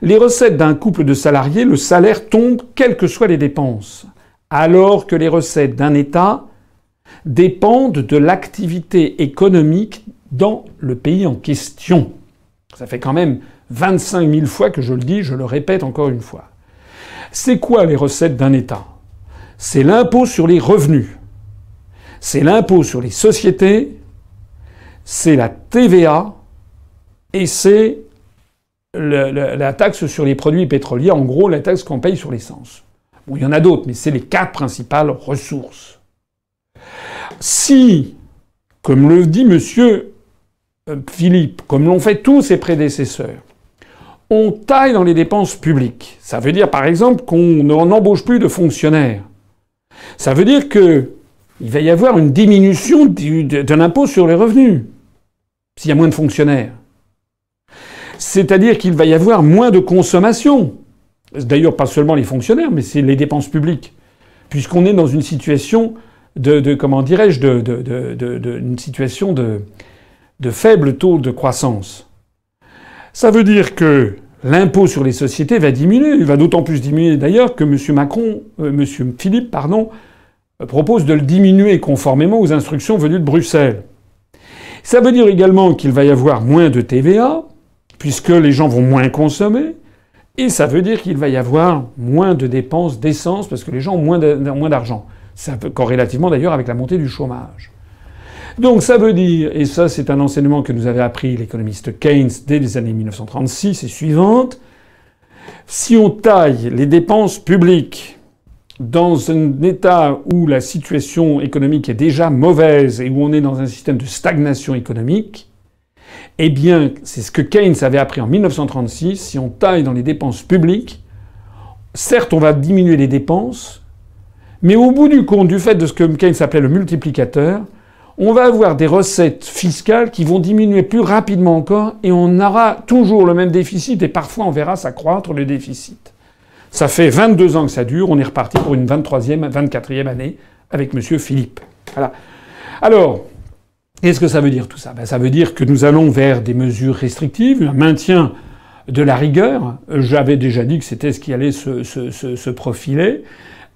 Les recettes d'un couple de salariés, le salaire tombe quelles que soient les dépenses, alors que les recettes d'un État dépendent de l'activité économique dans le pays en question. Ça fait quand même 25 000 fois que je le dis, je le répète encore une fois. C'est quoi les recettes d'un État? C'est l'impôt sur les revenus, c'est l'impôt sur les sociétés, c'est la TVA et c'est la taxe sur les produits pétroliers, en gros la taxe qu'on paye sur l'essence. Il y en a d'autres, mais c'est les quatre principales ressources. Si, comme le dit monsieur euh, Philippe, comme l'ont fait tous ses prédécesseurs, on taille dans les dépenses publiques, ça veut dire par exemple qu'on n'embauche plus de fonctionnaires. Ça veut dire que il va y avoir une diminution d'un impôt sur les revenus s'il y a moins de fonctionnaires. C'est-à-dire qu'il va y avoir moins de consommation. D'ailleurs, pas seulement les fonctionnaires, mais c'est les dépenses publiques. Puisqu'on est dans une situation de, comment dirais-je, de, situation de, faible taux de croissance. Ça veut dire que l'impôt sur les sociétés va diminuer. Il va d'autant plus diminuer d'ailleurs que M. Macron, euh, M. Philippe, pardon, propose de le diminuer conformément aux instructions venues de Bruxelles. Ça veut dire également qu'il va y avoir moins de TVA, puisque les gens vont moins consommer, et ça veut dire qu'il va y avoir moins de dépenses d'essence, parce que les gens ont moins d'argent. Ça peut corrélativement d'ailleurs avec la montée du chômage. Donc ça veut dire, et ça c'est un enseignement que nous avait appris l'économiste Keynes dès les années 1936 et suivantes, si on taille les dépenses publiques dans un état où la situation économique est déjà mauvaise et où on est dans un système de stagnation économique, eh bien, c'est ce que Keynes avait appris en 1936. Si on taille dans les dépenses publiques, certes, on va diminuer les dépenses, mais au bout du compte, du fait de ce que Keynes appelait le multiplicateur, on va avoir des recettes fiscales qui vont diminuer plus rapidement encore et on aura toujours le même déficit et parfois on verra s'accroître le déficit. Ça fait 22 ans que ça dure, on est reparti pour une 23e, 24e année avec M. Philippe. Voilà. Alors, Qu'est-ce que ça veut dire tout ça? Ben, Ça veut dire que nous allons vers des mesures restrictives, un maintien de la rigueur. J'avais déjà dit que c'était ce qui allait se, profiler.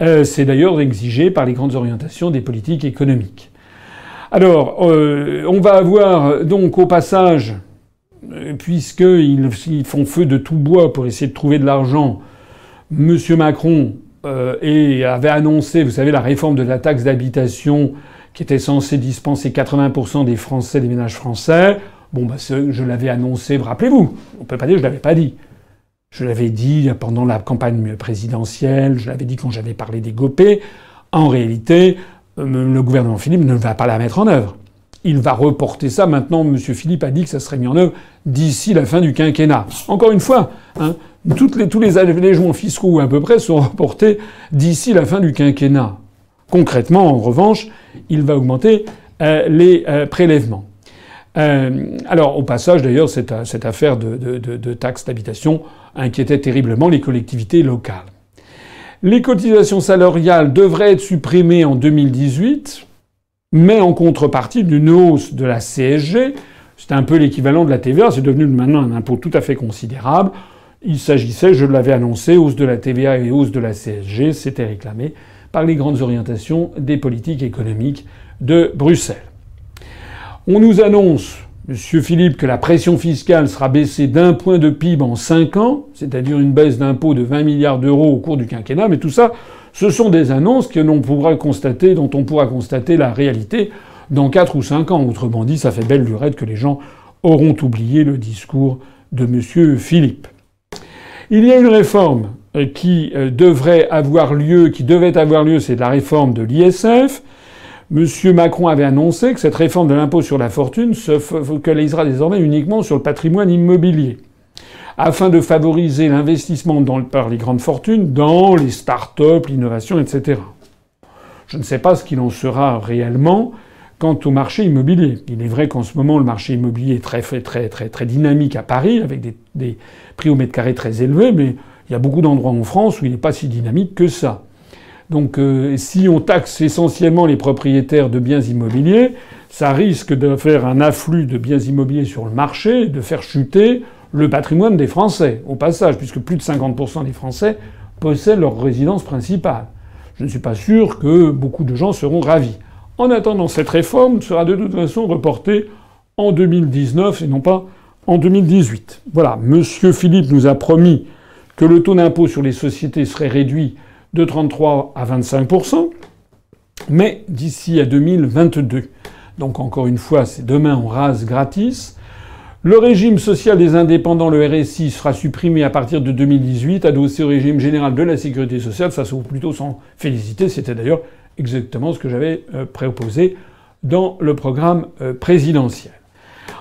Euh, c'est d'ailleurs exigé par les grandes orientations des politiques économiques. Alors, euh, on va avoir donc au passage, euh, puisqu'ils ils font feu de tout bois pour essayer de trouver de l'argent, M. Macron euh, avait annoncé, vous savez, la réforme de la taxe d'habitation qui était censé dispenser 80% des Français, des ménages français. Bon, bah, je l'avais annoncé, rappelez-vous, on peut pas dire que je l'avais pas dit. Je l'avais dit pendant la campagne présidentielle, je l'avais dit quand j'avais parlé des GOPÉ. En réalité, euh, le gouvernement Philippe ne va pas la mettre en œuvre. Il va reporter ça. Maintenant, M. Philippe a dit que ça serait mis en œuvre d'ici la fin du quinquennat. Encore une fois, hein, tous les allégements fiscaux à peu près sont reportés d'ici la fin du quinquennat. Concrètement, en revanche, il va augmenter euh, les euh, prélèvements. Euh, alors, au passage, d'ailleurs, cette, affaire de, de, de taxe d'habitation inquiétait terriblement les collectivités locales. Les cotisations salariales devraient être supprimées en 2018, mais en contrepartie d'une hausse de la CSG. C'est un peu l'équivalent de la TVA, c'est devenu maintenant un impôt tout à fait considérable. Il s'agissait, je l'avais annoncé, hausse de la TVA et hausse de la CSG, c'était réclamé par les grandes orientations des politiques économiques de Bruxelles. On nous annonce, Monsieur Philippe, que la pression fiscale sera baissée d'un point de PIB en 5 ans, c'est-à-dire une baisse d'impôts de 20 milliards d'euros au cours du quinquennat, mais tout ça, ce sont des annonces que l'on pourra constater, dont on pourra constater la réalité dans 4 ou 5 ans. Autrement dit, ça fait belle lurette que les gens auront oublié le discours de monsieur Philippe. Il y a une réforme qui euh, devrait avoir lieu, qui devait avoir lieu, c'est la réforme de l'ISF. Monsieur Macron avait annoncé que cette réforme de l'impôt sur la fortune se focalisera désormais uniquement sur le patrimoine immobilier, afin de favoriser l'investissement par les grandes fortunes dans les start-up, l'innovation, etc. Je ne sais pas ce qu'il en sera réellement quant au marché immobilier. Il est vrai qu'en ce moment, le marché immobilier est très, très, très, très dynamique à Paris, avec des, des prix au mètre carré très élevés, mais il y a beaucoup d'endroits en France où il n'est pas si dynamique que ça. Donc euh, si on taxe essentiellement les propriétaires de biens immobiliers, ça risque de faire un afflux de biens immobiliers sur le marché, de faire chuter le patrimoine des Français, au passage, puisque plus de 50% des Français possèdent leur résidence principale. Je ne suis pas sûr que beaucoup de gens seront ravis. En attendant, cette réforme sera de toute façon reportée en 2019 et non pas en 2018. Voilà, Monsieur Philippe nous a promis que le taux d'impôt sur les sociétés serait réduit de 33 à 25% mais d'ici à 2022. Donc encore une fois, c'est demain on rase gratis. Le régime social des indépendants, le RSI, sera supprimé à partir de 2018, adossé au régime général de la sécurité sociale. Ça, se plutôt sans féliciter. C'était d'ailleurs exactement ce que j'avais euh, proposé dans le programme euh, présidentiel.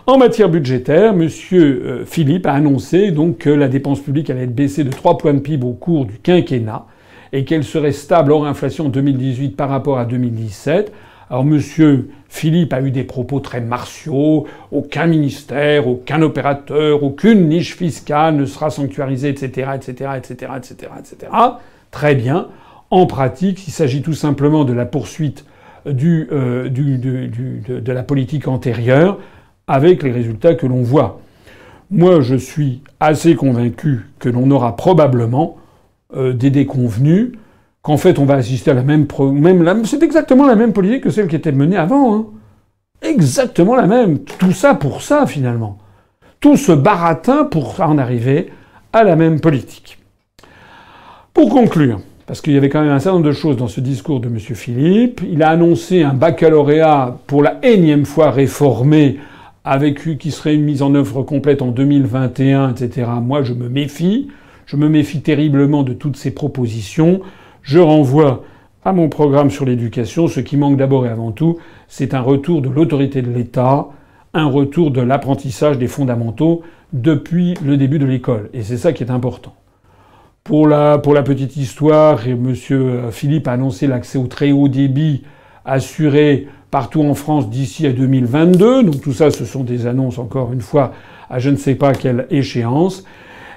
En matière budgétaire, M. Euh, Philippe a annoncé donc que la dépense publique allait être baissée de 3 points de PIB au cours du quinquennat et qu'elle serait stable hors inflation en 2018 par rapport à 2017. Alors monsieur Philippe a eu des propos très martiaux, aucun ministère, aucun opérateur, aucune niche fiscale ne sera sanctuarisée, etc., etc., etc., etc., etc. Très bien. En pratique, il s'agit tout simplement de la poursuite du, euh, du, de, de la politique antérieure avec les résultats que l'on voit. Moi, je suis assez convaincu que l'on aura probablement euh, des déconvenus, qu'en fait on va assister à la même... même c'est exactement la même politique que celle qui était menée avant. Hein. Exactement la même. Tout ça pour ça, finalement. Tout ce baratin pour en arriver à la même politique. Pour conclure, parce qu'il y avait quand même un certain nombre de choses dans ce discours de M. Philippe, il a annoncé un baccalauréat pour la énième fois réformé, avec qui serait une mise en œuvre complète en 2021, etc. Moi, je me méfie. Je me méfie terriblement de toutes ces propositions. Je renvoie à mon programme sur l'éducation. Ce qui manque d'abord et avant tout, c'est un retour de l'autorité de l'État, un retour de l'apprentissage des fondamentaux depuis le début de l'école. Et c'est ça qui est important. Pour la, petite histoire, M. Philippe a annoncé l'accès au très haut débit assuré partout en France d'ici à 2022. Donc tout ça, ce sont des annonces, encore une fois, à je ne sais pas quelle échéance.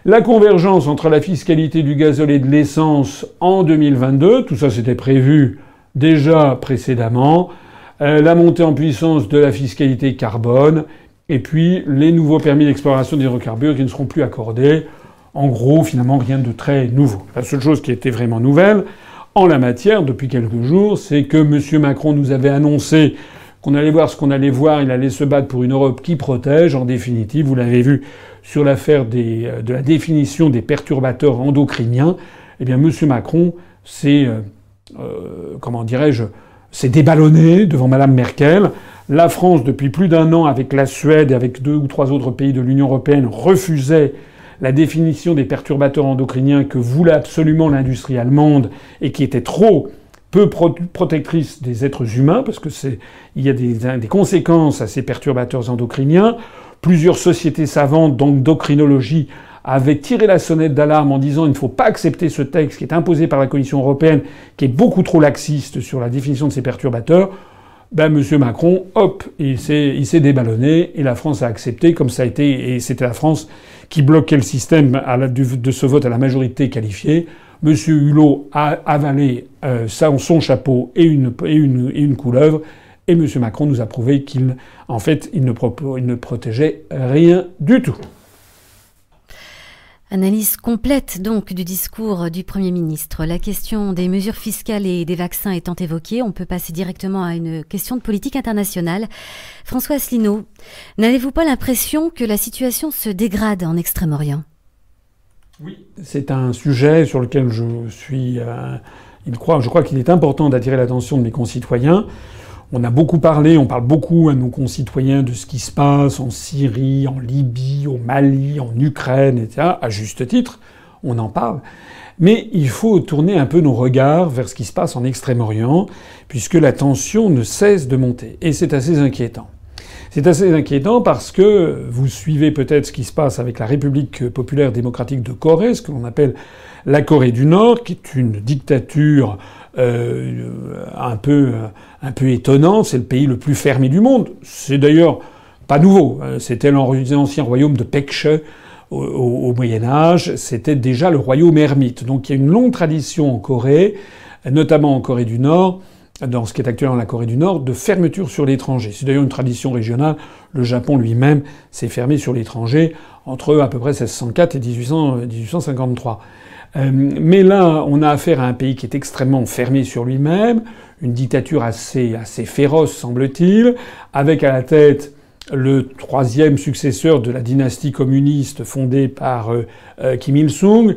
La convergence entre la fiscalité du gazole et de l'essence en 2022, tout ça c'était prévu déjà précédemment. Euh, la montée en puissance de la fiscalité carbone, et puis les nouveaux permis d'exploration d'hydrocarbures qui ne seront plus accordés. En gros, finalement, rien de très nouveau. La seule chose qui était vraiment nouvelle en la matière depuis quelques jours, c'est que M. Macron nous avait annoncé qu'on allait voir ce qu'on allait voir, il allait se battre pour une Europe qui protège. En définitive, vous l'avez vu, sur l'affaire euh, de la définition des perturbateurs endocriniens, eh bien, M. Macron s'est, euh, euh, comment dirais-je, s'est déballonné devant Mme Merkel. La France, depuis plus d'un an, avec la Suède et avec deux ou trois autres pays de l'Union européenne, refusait la définition des perturbateurs endocriniens que voulait absolument l'industrie allemande et qui était trop peu protectrice des êtres humains, parce que c'est, il y a des, conséquences à ces perturbateurs endocriniens. Plusieurs sociétés savantes d'endocrinologie avaient tiré la sonnette d'alarme en disant il ne faut pas accepter ce texte qui est imposé par la Commission européenne, qui est beaucoup trop laxiste sur la définition de ces perturbateurs. Ben, M. Macron, hop, il s'est déballonné et la France a accepté, comme ça a été, et c'était la France qui bloquait le système de ce vote à la majorité qualifiée. M. Hulot a avalé euh, son chapeau et une, couleuvre. Et M. Macron nous a prouvé qu'il, fait, il ne protégeait rien du tout. Analyse complète donc du discours du Premier ministre. La question des mesures fiscales et des vaccins étant évoquée, on peut passer directement à une question de politique internationale. François Asselineau, n'avez-vous pas l'impression que la situation se dégrade en Extrême-Orient? Oui, c'est un sujet sur lequel je suis. Euh, il croit, je crois qu'il est important d'attirer l'attention de mes concitoyens. On a beaucoup parlé, on parle beaucoup à nos concitoyens de ce qui se passe en Syrie, en Libye, au Mali, en Ukraine, etc. À juste titre, on en parle. Mais il faut tourner un peu nos regards vers ce qui se passe en Extrême-Orient, puisque la tension ne cesse de monter. Et c'est assez inquiétant. C'est assez inquiétant parce que vous suivez peut-être ce qui se passe avec la République populaire démocratique de Corée, ce que l'on appelle la Corée du Nord, qui est une dictature euh, un peu un peu étonnante. C'est le pays le plus fermé du monde. C'est d'ailleurs pas nouveau. C'était l'ancien royaume de Pekche au, au, Moyen Âge. C'était déjà le royaume ermite. Donc il y a une longue tradition en Corée, notamment en Corée du Nord, dans ce qui est actuellement la Corée du Nord, de fermeture sur l'étranger. C'est d'ailleurs une tradition régionale. Le Japon lui-même s'est fermé sur l'étranger entre à peu près 1604 et 1853. Euh, mais là, on a affaire à un pays qui est extrêmement fermé sur lui-même, une dictature assez, assez féroce, semble-t-il, avec à la tête le troisième successeur de la dynastie communiste fondée par euh, euh, Kim Il-sung,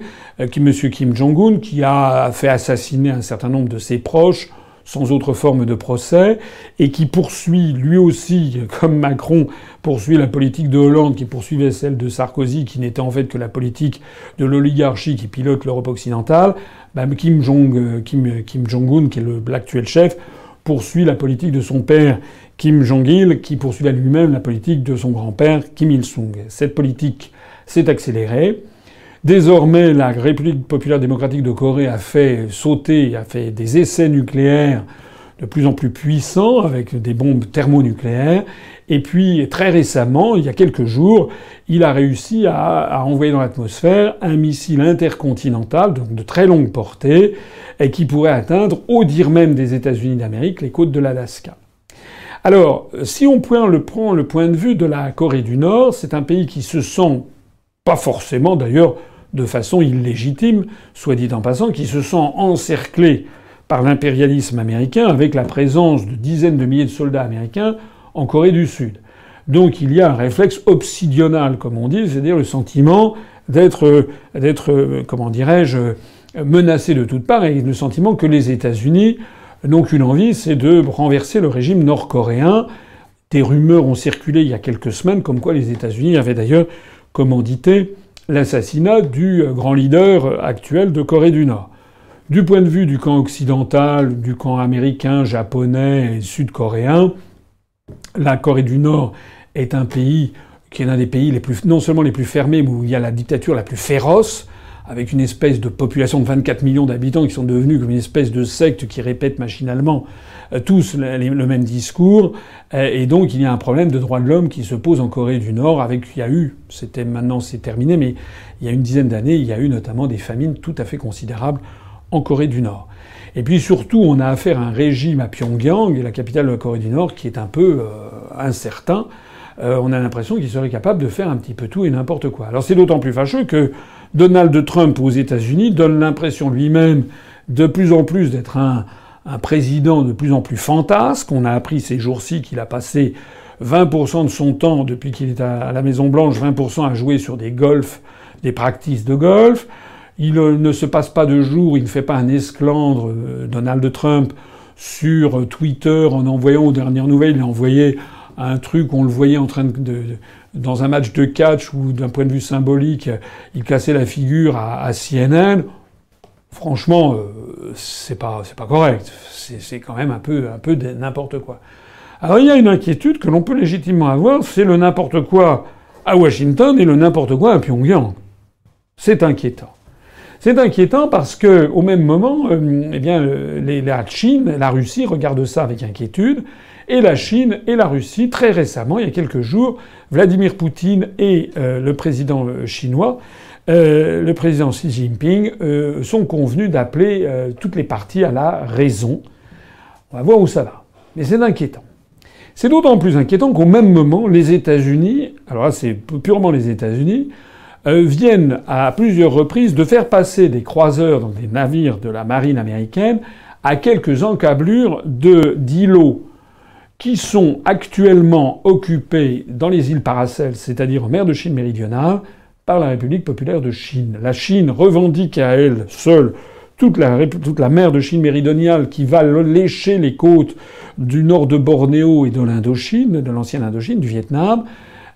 qui Monsieur Kim Jong-un, qui a fait assassiner un certain nombre de ses proches, sans autre forme de procès, et qui poursuit lui aussi, <laughs> comme Macron poursuit la politique de Hollande, qui poursuivait celle de Sarkozy, qui n'était en fait que la politique de l'oligarchie qui pilote l'Europe occidentale, bah, Kim Jong Kim, Kim Jong-un, qui est l'actuel chef, poursuit la politique de son père Kim Jong-il, qui poursuivait lui-même la politique de son grand-père Kim Il-sung. Cette politique s'est accélérée. Désormais, la République populaire démocratique de Corée a fait sauter, a fait des essais nucléaires de plus en plus puissants avec des bombes thermonucléaires. Et puis, très récemment, il y a quelques jours, il a réussi à, envoyer dans l'atmosphère un missile intercontinental, donc de très longue portée, qui pourrait atteindre, au dire même des États-Unis d'Amérique, les côtes de l'Alaska. Alors, si on prend le point de vue de la Corée du Nord, c'est un pays qui se sent pas forcément d'ailleurs de façon illégitime, soit dit en passant, qui se sent encerclé par l'impérialisme américain avec la présence de dizaines de milliers de soldats américains en Corée du Sud. Donc il y a un réflexe obsidional, comme on dit, c'est-à-dire le sentiment d'être, d'être, comment dirais-je, menacé de toutes parts et le sentiment que les États-Unis n'ont qu'une envie, c'est de renverser le régime nord-coréen. Des rumeurs ont circulé il y a quelques semaines comme quoi les États-Unis avaient d'ailleurs commandité l'assassinat du grand leader actuel de Corée du Nord. Du point de vue du camp occidental, du camp américain, japonais et sud-coréen, la Corée du Nord est un pays qui est l'un des pays les non seulement les plus fermés, mais où il y a la dictature la plus féroce, avec une espèce de population de 24 millions d'habitants qui sont devenus comme une espèce de secte qui répète machinalement euh, tous le même discours. Euh, et donc il y a un problème de droits de l'homme qui se pose en Corée du Nord avec, il y a eu, c'était maintenant c'est terminé, mais il y a une dizaine d'années, il y a eu notamment des famines tout à fait considérables en Corée du Nord. Et puis surtout, on a affaire à un régime à Pyongyang, la capitale de la Corée du Nord, qui est un peu euh, incertain. on a l'impression qu'il serait capable de faire un petit peu tout et n'importe quoi. Alors c'est d'autant plus fâcheux que Donald Trump aux États-Unis donne l'impression lui-même de plus en plus d'être un, un président de plus en plus fantasque. On a appris ces jours-ci qu'il a passé 20% de son temps, depuis qu'il est à la Maison-Blanche, 20% à jouer sur des golfs, des practices de golf. Il ne se passe pas de jour, il ne fait pas un esclandre, euh, Donald Trump, sur Twitter en envoyant aux dernières nouvelles, il a envoyé un truc, on le voyait en train de, dans un match de catch ou d'un point de vue symbolique, il cassait la figure à, CNN. Franchement, euh, c'est pas pas correct. C'est quand même un peu un peu n'importe quoi. Alors il y a une inquiétude que l'on peut légitimement avoir, c'est le n'importe quoi à Washington et le n'importe quoi à Pyongyang. C'est inquiétant. C'est inquiétant parce que au même moment, euh, eh bien, la Chine, la Russie regardent ça avec inquiétude, et la Chine et la Russie, très récemment, il y a quelques jours, Vladimir Poutine et euh, le président chinois euh, le président Xi Jinping euh, sont convenus d'appeler euh, toutes les parties à la raison. On va voir où ça va. Mais c'est inquiétant. C'est d'autant plus inquiétant qu'au même moment, les États-Unis, alors là c'est purement les États-Unis, euh, viennent à plusieurs reprises de faire passer des croiseurs, donc des navires de la marine américaine, à quelques encablures de d'îlots qui sont actuellement occupés dans les îles Paracels, c'est-à-dire en mer de Chine méridionale, par la République populaire de Chine. La Chine revendique à elle seule toute la, toute la mer de Chine méridionale qui va lécher les côtes du nord de Bornéo et de l'Indochine, de l'ancienne Indochine, du Vietnam.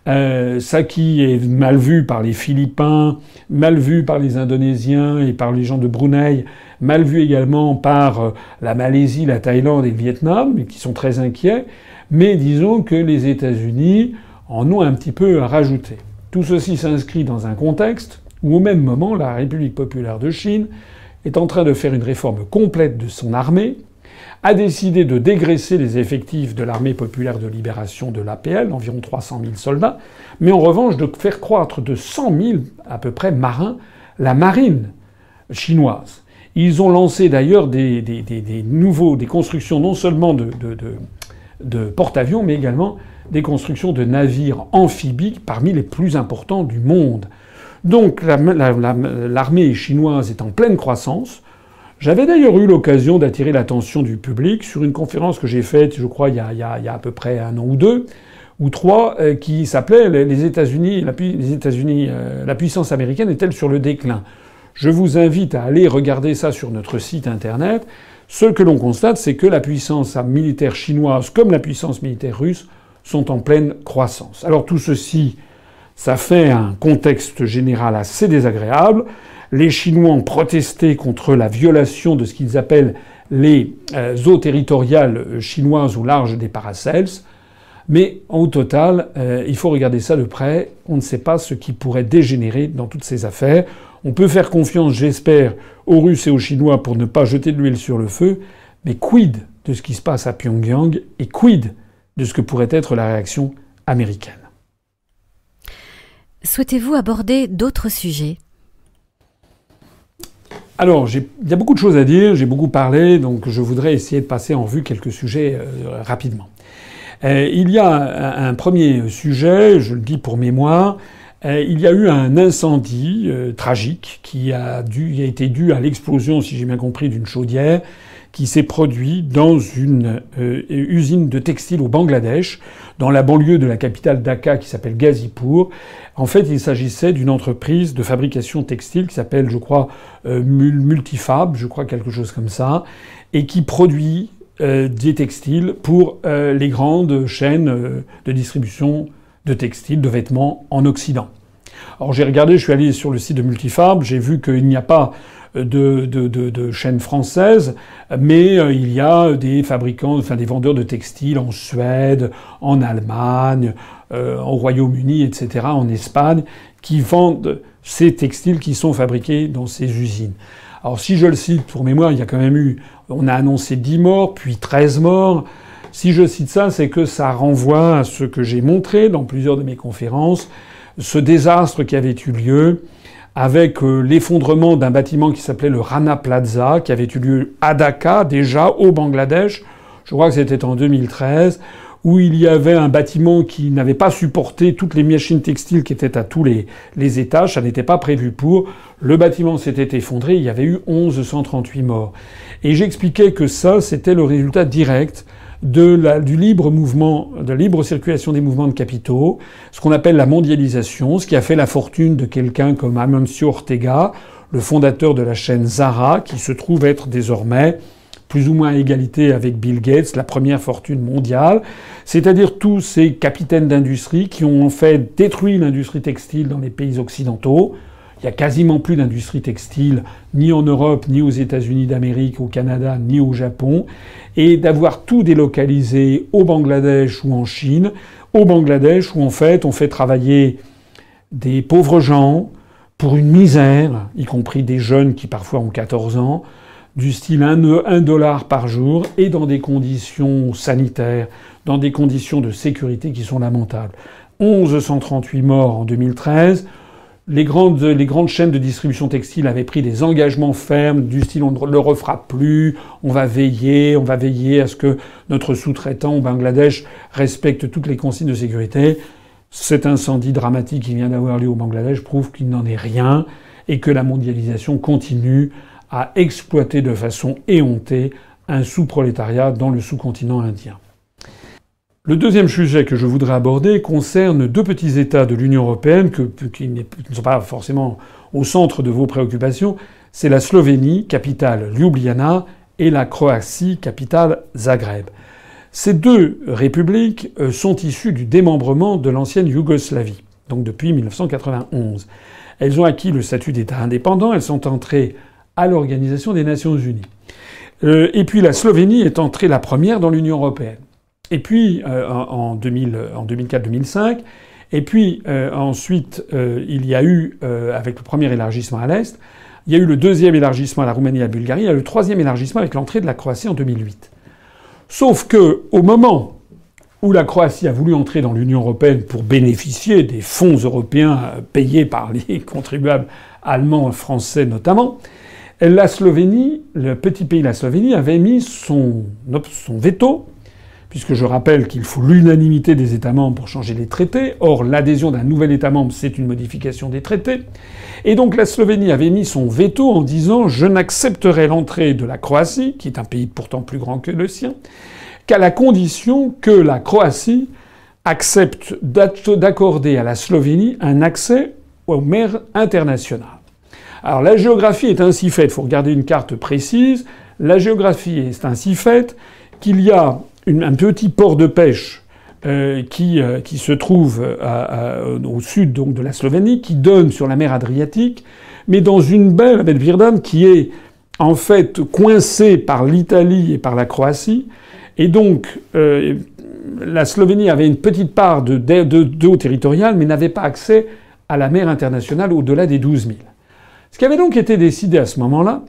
Euh, ça qui est mal vu par les Philippins, mal vu par les Indonésiens et par les gens de Brunei, mal vu également par euh, la Malaisie, la Thaïlande et le Vietnam, qui sont très inquiets. Mais disons que les États-Unis en ont un petit peu à rajouter. Tout ceci s'inscrit dans un contexte où au même moment la République populaire de Chine est en train de faire une réforme complète de son armée, a décidé de dégraisser les effectifs de l'armée populaire de libération de l'APL, environ 300 000 soldats, mais en revanche de faire croître de 100 000 à peu près marins la marine chinoise. Ils ont lancé d'ailleurs des, nouveaux, constructions non seulement de, porte-avions, mais également des constructions de navires amphibies parmi les plus importants du monde. Donc l'armée chinoise est en pleine croissance. J'avais d'ailleurs eu l'occasion d'attirer l'attention du public sur une conférence que j'ai faite, je crois, il y, a, à peu près un an ou deux, ou trois, euh, qui s'appelait Les États-Unis, euh, la puissance américaine est-elle sur le déclin? Je vous invite à aller regarder ça sur notre site internet. Ce que l'on constate, c'est que la puissance militaire chinoise, comme la puissance militaire russe, sont en pleine croissance. Alors tout ceci, ça fait un contexte général assez désagréable. Les Chinois ont protesté contre la violation de ce qu'ils appellent les euh, eaux territoriales chinoises au large des Paracels. Mais au total, euh, il faut regarder ça de près. On ne sait pas ce qui pourrait dégénérer dans toutes ces affaires. On peut faire confiance, j'espère, aux Russes et aux Chinois pour ne pas jeter de l'huile sur le feu. Mais quid de ce qui se passe à Pyongyang et quid de ce que pourrait être la réaction américaine? Souhaitez-vous aborder d'autres sujets? Alors, il y a beaucoup de choses à dire, j'ai beaucoup parlé, donc je voudrais essayer de passer en vue quelques sujets euh, rapidement. Euh, il y a un, premier sujet, je le dis pour mémoire, euh, il y a eu un incendie tragique qui a, a été dû à l'explosion, si j'ai bien compris, d'une chaudière qui s'est produit dans une usine de textile au Bangladesh, dans la banlieue de la capitale Dhaka qui s'appelle Gazipur. En fait, il s'agissait d'une entreprise de fabrication textile qui s'appelle, je crois, euh, Multifab, je crois quelque chose comme ça, et qui produit euh, des textiles pour euh, les grandes chaînes de distribution de textiles, de vêtements en Occident. Alors j'ai regardé, je suis allé sur le site de Multifab, j'ai vu qu'il n'y a pas de, de, de, de chaînes françaises, mais euh, il y a des fabricants, enfin des vendeurs de textiles en Suède, en Allemagne, euh, au Royaume-Uni, etc., en Espagne, qui vendent ces textiles qui sont fabriqués dans ces usines. Alors si je le cite pour mémoire, il y a quand même eu, on a annoncé 10 morts, puis 13 morts. Si je cite ça, c'est que ça renvoie à ce que j'ai montré dans plusieurs de mes conférences, ce désastre qui avait eu lieu avec euh, l'effondrement d'un bâtiment qui s'appelait le Rana Plaza, qui avait eu lieu à Dhaka, déjà au Bangladesh. Je crois que c'était en 2013 où il y avait un bâtiment qui n'avait pas supporté toutes les machines textiles qui étaient à tous les, les étages, ça n'était pas prévu pour. Le bâtiment s'était effondré, il y avait eu 1138 morts. Et j'expliquais que ça, c'était le résultat direct de la, du libre mouvement, de la libre circulation des mouvements de capitaux, ce qu'on appelle la mondialisation, ce qui a fait la fortune de quelqu'un comme Amancio Ortega, le fondateur de la chaîne Zara, qui se trouve être désormais plus ou moins à égalité avec Bill Gates, la première fortune mondiale, c'est-à-dire tous ces capitaines d'industrie qui ont en fait détruit l'industrie textile dans les pays occidentaux, il y a quasiment plus d'industrie textile, ni en Europe, ni aux États-Unis d'Amérique, au Canada, ni au Japon, et d'avoir tout délocalisé au Bangladesh ou en Chine, au Bangladesh où en fait on fait travailler des pauvres gens pour une misère, y compris des jeunes qui parfois ont 14 ans, du style 1 dollar par jour et dans des conditions sanitaires, dans des conditions de sécurité qui sont lamentables. 1138 morts en 2013 les grandes, les chaînes de distribution textile avaient pris des engagements fermes du style on ne le refera plus, on va veiller, on va veiller à ce que notre sous-traitant au Bangladesh respecte toutes les consignes de sécurité. cet incendie dramatique qui vient d'avoir lieu au Bangladesh prouve qu'il n'en est rien et que la mondialisation continue à exploiter de façon éhontée un sous-prolétariat dans le sous-continent indien. Le deuxième sujet que je voudrais aborder concerne deux petits États de l'Union européenne qui ne sont pas forcément au centre de vos préoccupations. C'est la Slovénie, capitale Ljubljana, et la Croatie, capitale Zagreb. Ces deux républiques euh, sont issues du démembrement de l'ancienne Yougoslavie, donc depuis 1991. Elles ont acquis le statut d'État indépendant, elles sont entrées à l'Organisation des Nations Unies. Euh, et puis la Slovénie est entrée la première dans l'Union européenne. Et puis euh, en, 2004-2005, et puis ensuite il y a eu, avec le premier élargissement à l'Est, il y a eu le deuxième élargissement à la Roumanie et à la Bulgarie, il y a eu le troisième élargissement avec l'entrée de la Croatie en 2008. Sauf que, au moment où la Croatie a voulu entrer dans l'Union européenne pour bénéficier des fonds européens payés par les <laughs> contribuables allemands français notamment, la Slovénie, le petit pays la Slovénie, avait mis son veto puisque je rappelle qu'il faut l'unanimité des États membres pour changer les traités. Or, l'adhésion d'un nouvel État membre, c'est une modification des traités. Et donc la Slovénie avait mis son veto en disant je n'accepterai l'entrée de la Croatie, qui est un pays pourtant plus grand que le sien, qu'à la condition que la Croatie accepte d'accorder à la Slovénie un accès aux mers internationales. Alors la géographie est ainsi faite, il faut regarder une carte précise, la géographie est ainsi faite qu'il y a un petit port de pêche euh, qui, euh, qui, se trouve au sud donc, de la Slovénie, qui donne sur la mer Adriatique, mais dans une baie, la de qui est en fait coincée par l'Italie et par la Croatie. Et donc, euh, la Slovénie avait une petite part de, d'eau territoriale, mais n'avait pas accès à la mer internationale au-delà des 12 000. Ce qui avait donc été décidé à ce moment-là,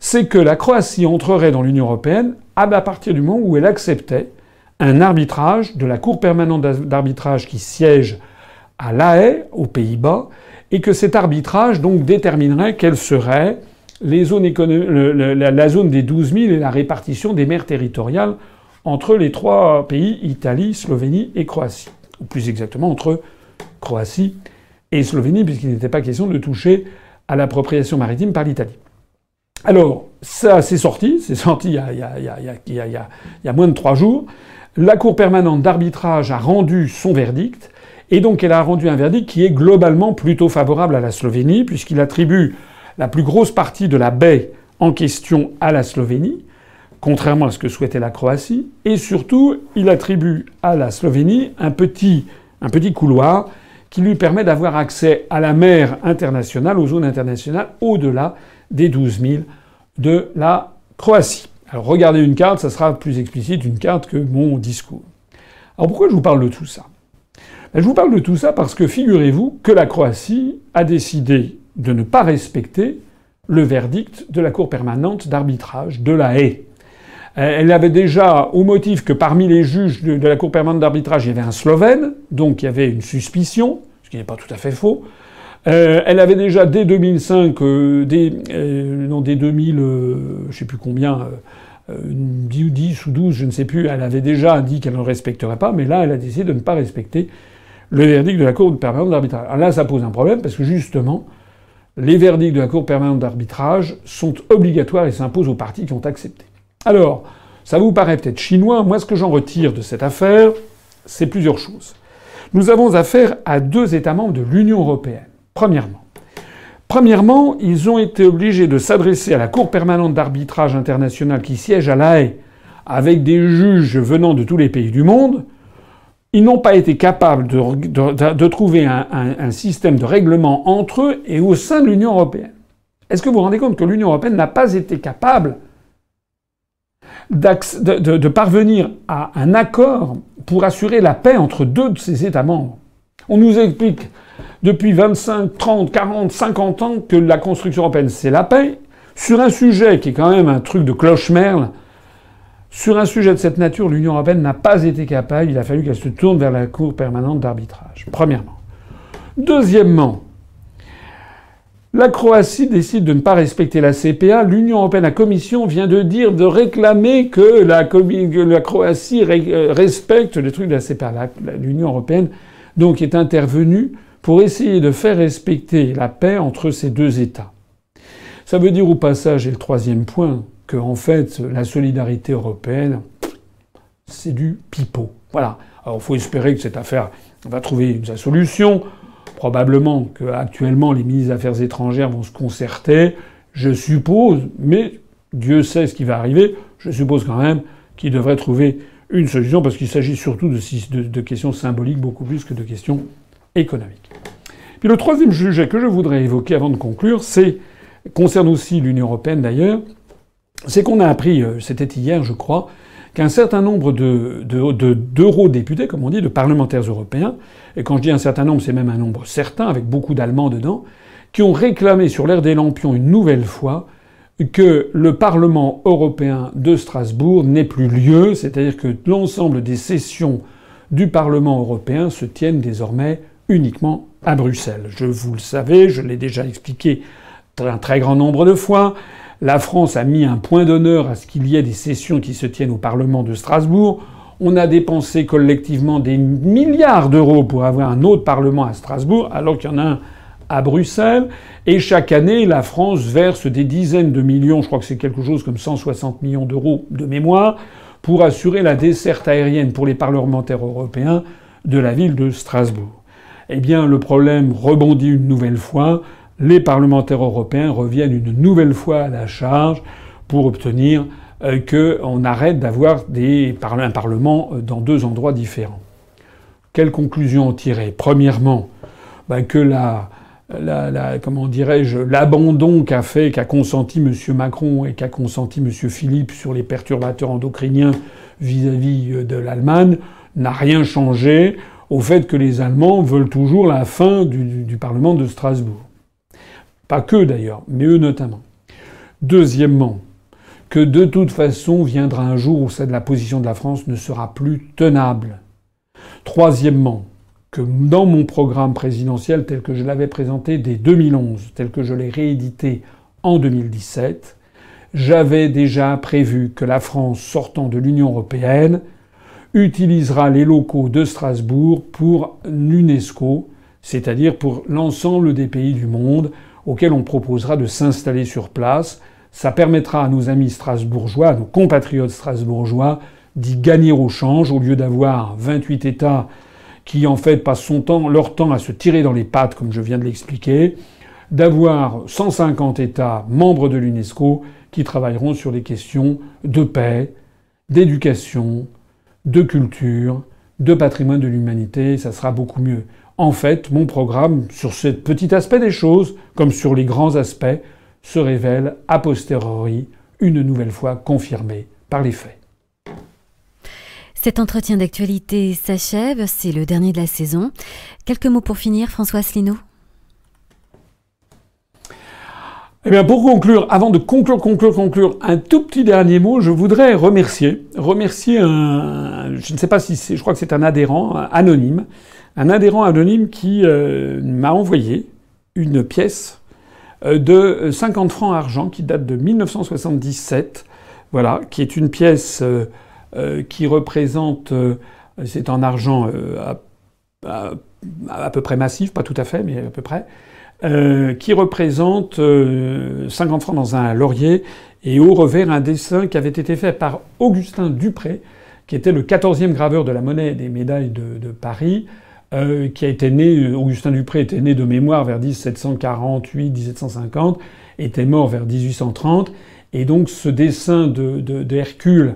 c'est que la Croatie entrerait dans l'Union européenne à partir du moment où elle acceptait un arbitrage de la Cour permanente d'arbitrage qui siège à La Haye, aux Pays-Bas, et que cet arbitrage donc déterminerait quelle serait les zones la zone des 12 000 et la répartition des mers territoriales entre les trois pays, Italie, Slovénie et Croatie. Ou plus exactement entre Croatie et Slovénie, puisqu'il n'était pas question de toucher à l'appropriation maritime par l'Italie. Alors, ça, c'est sorti, c'est sorti il y, a, moins de trois jours. La Cour permanente d'arbitrage a rendu son verdict, et donc elle a rendu un verdict qui est globalement plutôt favorable à la Slovénie, puisqu'il attribue la plus grosse partie de la baie en question à la Slovénie, contrairement à ce que souhaitait la Croatie, et surtout, il attribue à la Slovénie un petit, un petit couloir qui lui permet d'avoir accès à la mer internationale, aux zones internationales, au-delà des 12 000 de la Croatie. Alors regardez une carte, ça sera plus explicite une carte que mon discours. Alors pourquoi je vous parle de tout ça? Ben, Je vous parle de tout ça parce que figurez-vous que la Croatie a décidé de ne pas respecter le verdict de la Cour permanente d'arbitrage de la haie. Elle avait déjà, au motif que parmi les juges de la Cour permanente d'arbitrage, il y avait un Slovène, donc il y avait une suspicion, ce qui n'est pas tout à fait faux, euh, elle avait déjà dès 2005, euh, dès, euh, non, dès 2000, je sais plus combien, 10 ou 12, je ne sais plus, elle avait déjà dit qu'elle ne respecterait pas, mais là, elle a décidé de ne pas respecter le verdict de la Cour permanente d'arbitrage. Là, ça pose un problème parce que justement, les verdicts de la Cour permanente d'arbitrage sont obligatoires et s'imposent aux partis qui ont accepté. Alors, ça vous paraît peut-être chinois. Moi, ce que j'en retire de cette affaire, c'est plusieurs choses. Nous avons affaire à deux États membres de l'Union européenne. Premièrement. Premièrement, ils ont été obligés de s'adresser à la Cour permanente d'arbitrage international qui siège à La Haye avec des juges venant de tous les pays du monde. Ils n'ont pas été capables de, trouver un, un, système de règlement entre eux et au sein de l'Union européenne. Est-ce que vous vous rendez compte que l'Union européenne n'a pas été capable de, parvenir à un accord pour assurer la paix entre deux de ses États membres? On nous explique depuis 25, 30, 40, 50 ans que la construction européenne, c'est la paix, sur un sujet qui est quand même un truc de cloche-merle, sur un sujet de cette nature, l'Union européenne n'a pas été capable, il a fallu qu'elle se tourne vers la Cour permanente d'arbitrage, premièrement. Deuxièmement, la Croatie décide de ne pas respecter la CPA. L'Union européenne, la Commission vient de dire, de réclamer que la, Croatie euh, respecte le truc de la CPA. L'Union européenne donc est intervenu pour essayer de faire respecter la paix entre ces deux États. Ça veut dire au passage, et le troisième point, que en fait la solidarité européenne, c'est du pipeau. Voilà. Alors il faut espérer que cette affaire va trouver sa solution. Probablement qu'actuellement les ministres des Affaires étrangères vont se concerter, je suppose, mais Dieu sait ce qui va arriver, je suppose quand même qu'ils devraient trouver une solution parce qu'il s'agit surtout de, de, questions symboliques beaucoup plus que de questions économiques. Puis le troisième sujet que je voudrais évoquer avant de conclure, c'est concerne aussi l'Union européenne d'ailleurs, c'est qu'on a appris, euh, c'était hier je crois, qu'un certain nombre de, d'eurodéputés, comme on dit, de parlementaires européens, et quand je dis un certain nombre, c'est même un nombre certain, avec beaucoup d'Allemands dedans, qui ont réclamé sur l'ère des lampions une nouvelle fois que le Parlement européen de Strasbourg n'ait plus lieu, c'est-à-dire que l'ensemble des sessions du Parlement européen se tiennent désormais uniquement à Bruxelles. Je vous le savez, je l'ai déjà expliqué un très grand nombre de fois. La France a mis un point d'honneur à ce qu'il y ait des sessions qui se tiennent au Parlement de Strasbourg. On a dépensé collectivement des milliards d'euros pour avoir un autre Parlement à Strasbourg, alors qu'il y en a un à Bruxelles. Et chaque année, la France verse des dizaines de millions, je crois que c'est quelque chose comme 160 millions d'euros de mémoire, pour assurer la desserte aérienne pour les parlementaires européens de la ville de Strasbourg. Eh bien, le problème rebondit une nouvelle fois. Les parlementaires européens reviennent une nouvelle fois à la charge pour obtenir euh, qu'on arrête d'avoir un parlement euh, dans deux endroits différents. Quelle conclusion en tirer? Premièrement, ben, que la, comment dirais-je, l'abandon qu'a fait, qu'a consenti M. Macron et qu'a consenti M. Philippe sur les perturbateurs endocriniens vis-à-vis euh, de l'Allemagne n'a rien changé au fait que les Allemands veulent toujours la fin du, Parlement de Strasbourg. Pas que d'ailleurs, mais eux notamment. Deuxièmement, que de toute façon viendra un jour où la position de la France ne sera plus tenable. Troisièmement, que dans mon programme présidentiel tel que je l'avais présenté dès 2011, tel que je l'ai réédité en 2017, j'avais déjà prévu que la France sortant de l'Union européenne utilisera les locaux de Strasbourg pour l'UNESCO, c'est-à-dire pour l'ensemble des pays du monde auxquels on proposera de s'installer sur place. Ça permettra à nos amis strasbourgeois, à nos compatriotes strasbourgeois, d'y gagner au change au lieu d'avoir 28 États qui en fait passent son temps, leur temps à se tirer dans les pattes, comme je viens de l'expliquer, d'avoir 150 États membres de l'UNESCO qui travailleront sur les questions de paix, d'éducation, de culture, de patrimoine de l'humanité, ça sera beaucoup mieux. En fait, mon programme, sur ce petit aspect des choses, comme sur les grands aspects, se révèle a posteriori, une nouvelle fois confirmé par les faits. Cet entretien d'actualité s'achève, c'est le dernier de la saison. Quelques mots pour finir, François Asselineau eh bien, pour conclure, avant de conclure, conclure, conclure, un tout petit dernier mot, je voudrais remercier, remercier un, je ne sais pas si c'est, je crois que c'est un adhérent anonyme, un adhérent anonyme qui euh, m'a envoyé une pièce euh, de 50 francs argent qui date de 1977, voilà, qui est une pièce euh, qui représente, c'est en argent à, à, peu près massif, pas tout à fait, mais à peu près, qui représente 50 francs dans un laurier et au revers un dessin qui avait été fait par Augustin Dupré, qui était le 14e graveur de la monnaie des médailles de, Paris, euh, qui a été né, Augustin Dupré était né de mémoire vers 1748-1750, était mort vers 1830, et donc ce dessin de, Hercule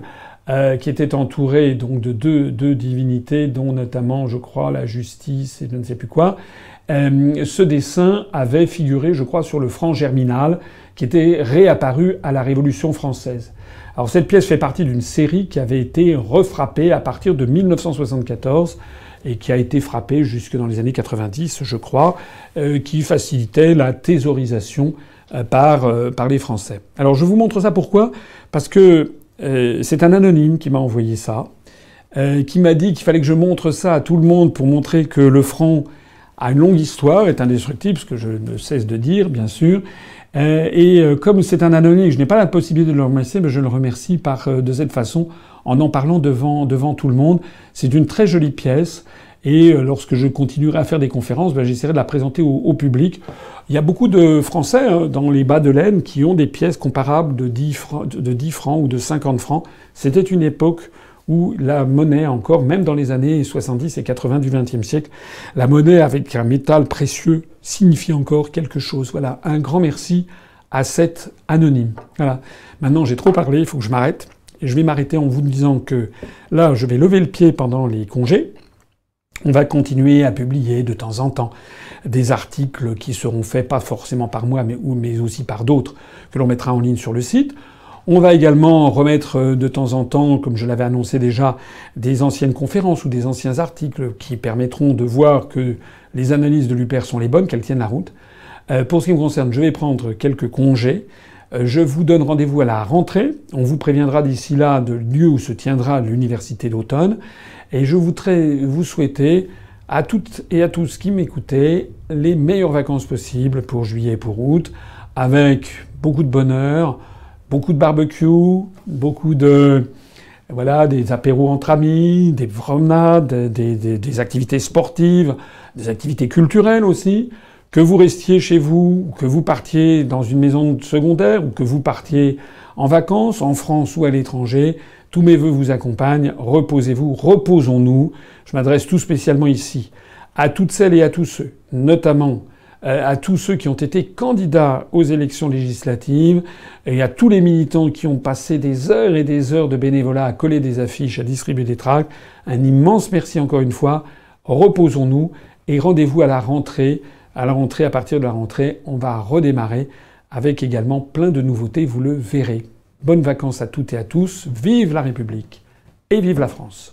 euh, qui était entouré donc de deux, deux, divinités, dont notamment, je crois, la justice et je ne sais plus quoi. Euh, ce dessin avait figuré, je crois, sur le franc germinal, qui était réapparu à la Révolution française. Alors cette pièce fait partie d'une série qui avait été refrappée à partir de 1974 et qui a été frappée jusque dans les années 90, je crois, euh, qui facilitait la thésaurisation euh, par, par les Français. Alors je vous montre ça pourquoi? Parce que c'est un anonyme qui m'a envoyé ça, qui m'a dit qu'il fallait que je montre ça à tout le monde pour montrer que le franc a une longue histoire, est indestructible, ce que je ne cesse de dire, bien sûr. Euh, et comme c'est un anonyme, je n'ai pas la possibilité de le remercier, mais je le remercie par de cette façon, en en parlant devant, devant tout le monde. C'est une très jolie pièce. Et lorsque je continuerai à faire des conférences, ben, j'essaierai de la présenter au, public. Il y a beaucoup de Français hein, dans les bas de laine qui ont des pièces comparables de 10, francs, de 10 francs ou de 50 francs. C'était une époque où la monnaie encore, même dans les années 70 et 80 du XXe siècle, la monnaie avec un métal précieux signifie encore quelque chose. Voilà, un grand merci à cet anonyme. Voilà. Maintenant, j'ai trop parlé, il faut que je m'arrête. Et je vais m'arrêter en vous disant que là, je vais lever le pied pendant les congés. On va continuer à publier de temps en temps des articles qui seront faits pas forcément par moi, mais, mais aussi par d'autres, que l'on mettra en ligne sur le site. On va également remettre euh, de temps en temps, comme je l'avais annoncé déjà, des anciennes conférences ou des anciens articles qui permettront de voir que les analyses de l'UPER sont les bonnes, qu'elles tiennent la route. Euh, pour ce qui me concerne, je vais prendre quelques congés. Euh, je vous donne rendez-vous à la rentrée. On vous préviendra d'ici là de lieu où se tiendra l'université d'automne. Et je voudrais vous souhaiter à toutes et à tous qui m'écoutez les meilleures vacances possibles pour juillet et pour août, avec beaucoup de bonheur, beaucoup de barbecue, beaucoup de voilà des apéros entre amis, des promenades, des, activités sportives, des activités culturelles aussi. Que vous restiez chez vous, que vous partiez dans une maison secondaire, ou que vous partiez en vacances, en France ou à l'étranger, tous mes voeux vous accompagnent. Reposez-vous, reposons-nous. Je m'adresse tout spécialement ici à toutes celles et à tous ceux, notamment à tous ceux qui ont été candidats aux élections législatives et à tous les militants qui ont passé des heures et des heures de bénévolat à coller des affiches, à distribuer des tracts. Un immense merci encore une fois. Reposons-nous et rendez-vous à la rentrée. À la rentrée, à partir de la rentrée, on va redémarrer avec également plein de nouveautés, vous le verrez. Bonnes vacances à toutes et à tous. Vive la République et vive la France.